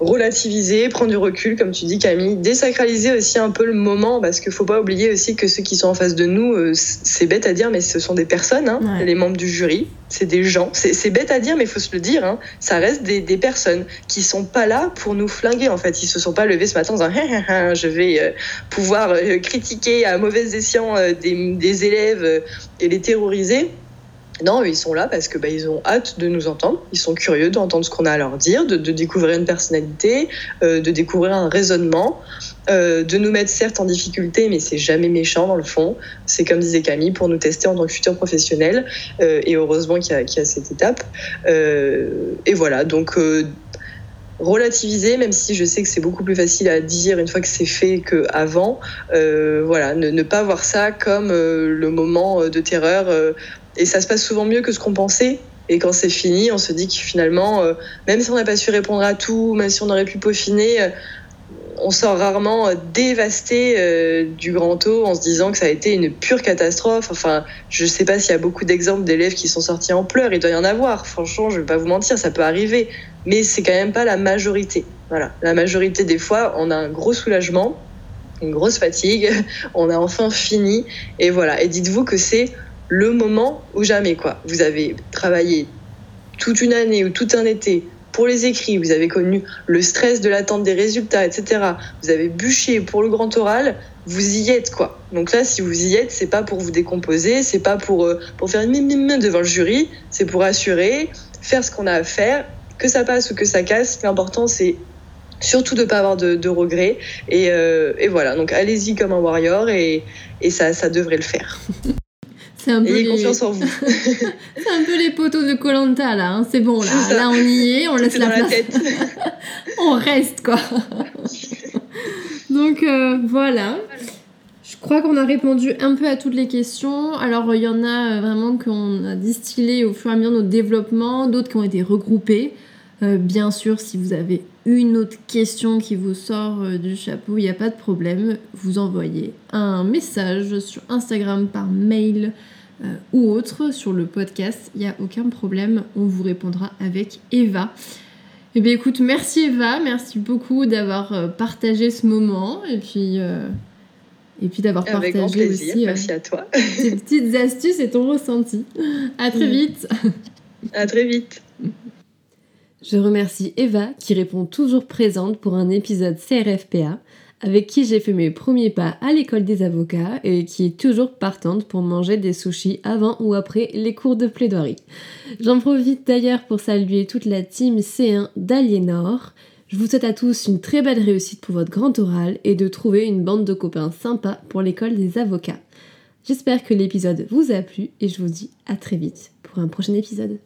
relativiser, prendre du recul, comme tu dis Camille, désacraliser aussi un peu le moment, parce qu'il faut pas oublier aussi que ceux qui sont en face de nous, euh, c'est bête à dire, mais ce sont des personnes, hein, ouais. les membres du jury, c'est des gens, c'est bête à dire, mais il faut se le dire, hein, ça reste des, des, personnes qui sont pas là pour nous flinguer, en fait, ils se sont pas levés ce matin en disant, je vais euh, pouvoir euh, critiquer à mauvais escient des, des, élèves et les terroriser. Non, ils sont là parce que bah, ils ont hâte de nous entendre. Ils sont curieux d'entendre ce qu'on a à leur dire, de, de découvrir une personnalité, euh, de découvrir un raisonnement, euh, de nous mettre certes en difficulté, mais c'est jamais méchant dans le fond. C'est comme disait Camille pour nous tester en tant que futur professionnel. Euh, et heureusement qu'il y, a cette étape. Et voilà, donc relativiser, même si je sais que c'est beaucoup plus facile à dire une fois que c'est fait qu'avant. Voilà, ne, pas voir ça comme le moment de terreur. Et ça se passe souvent mieux que ce qu'on pensait. Et quand c'est fini, on se dit que finalement, euh, même si on n'a pas su répondre à tout, même si on aurait pu peaufiner, euh, on sort rarement dévasté euh, du grand taux en se disant que ça a été une pure catastrophe. Enfin, je ne sais pas s'il y a beaucoup d'exemples d'élèves qui sont sortis en pleurs. Il doit y en avoir. Franchement, je ne vais pas vous mentir, ça peut arriver. Mais c'est quand même pas la majorité. Voilà. La majorité des fois, on a un gros soulagement, une grosse fatigue. On a enfin fini. Et voilà. Et dites-vous que c'est le moment ou jamais quoi. Vous avez travaillé toute une année ou tout un été pour les écrits, vous avez connu le stress de l'attente des résultats, etc. Vous avez bûché pour le grand oral, vous y êtes quoi. Donc là, si vous y êtes, c'est pas pour vous décomposer, c'est pas pour, euh, pour faire une mime devant le jury, c'est pour assurer, faire ce qu'on a à faire, que ça passe ou que ça casse. L'important, c'est surtout de ne pas avoir de, de regrets. Et, euh, et, voilà, donc allez-y comme un warrior et, et ça, ça devrait le faire. C'est un peu Ayez les... confiance en vous. c'est un peu les poteaux de Colanta là. Hein. C'est bon là. Là on y est, on laisse la place. La on reste quoi. Donc euh, voilà. Je crois qu'on a répondu un peu à toutes les questions. Alors il y en a euh, vraiment qu'on a distillé au fur et à mesure de notre développement, d'autres qui ont été regroupées. Euh, bien sûr, si vous avez une autre question qui vous sort euh, du chapeau, il n'y a pas de problème. Vous envoyez un message sur Instagram par mail euh, ou autre sur le podcast. Il n'y a aucun problème. On vous répondra avec Eva. Eh bien écoute, merci Eva, merci beaucoup d'avoir partagé ce moment et puis, et puis d'avoir partagé aussi merci à toi. tes petites astuces et ton ressenti. À très vite. À très vite. Je remercie Eva qui répond toujours présente pour un épisode CRFPA avec qui j'ai fait mes premiers pas à l'école des avocats et qui est toujours partante pour manger des sushis avant ou après les cours de plaidoirie. J'en profite d'ailleurs pour saluer toute la team C1 d'Aliénor. Je vous souhaite à tous une très belle réussite pour votre grand oral et de trouver une bande de copains sympas pour l'école des avocats. J'espère que l'épisode vous a plu et je vous dis à très vite pour un prochain épisode.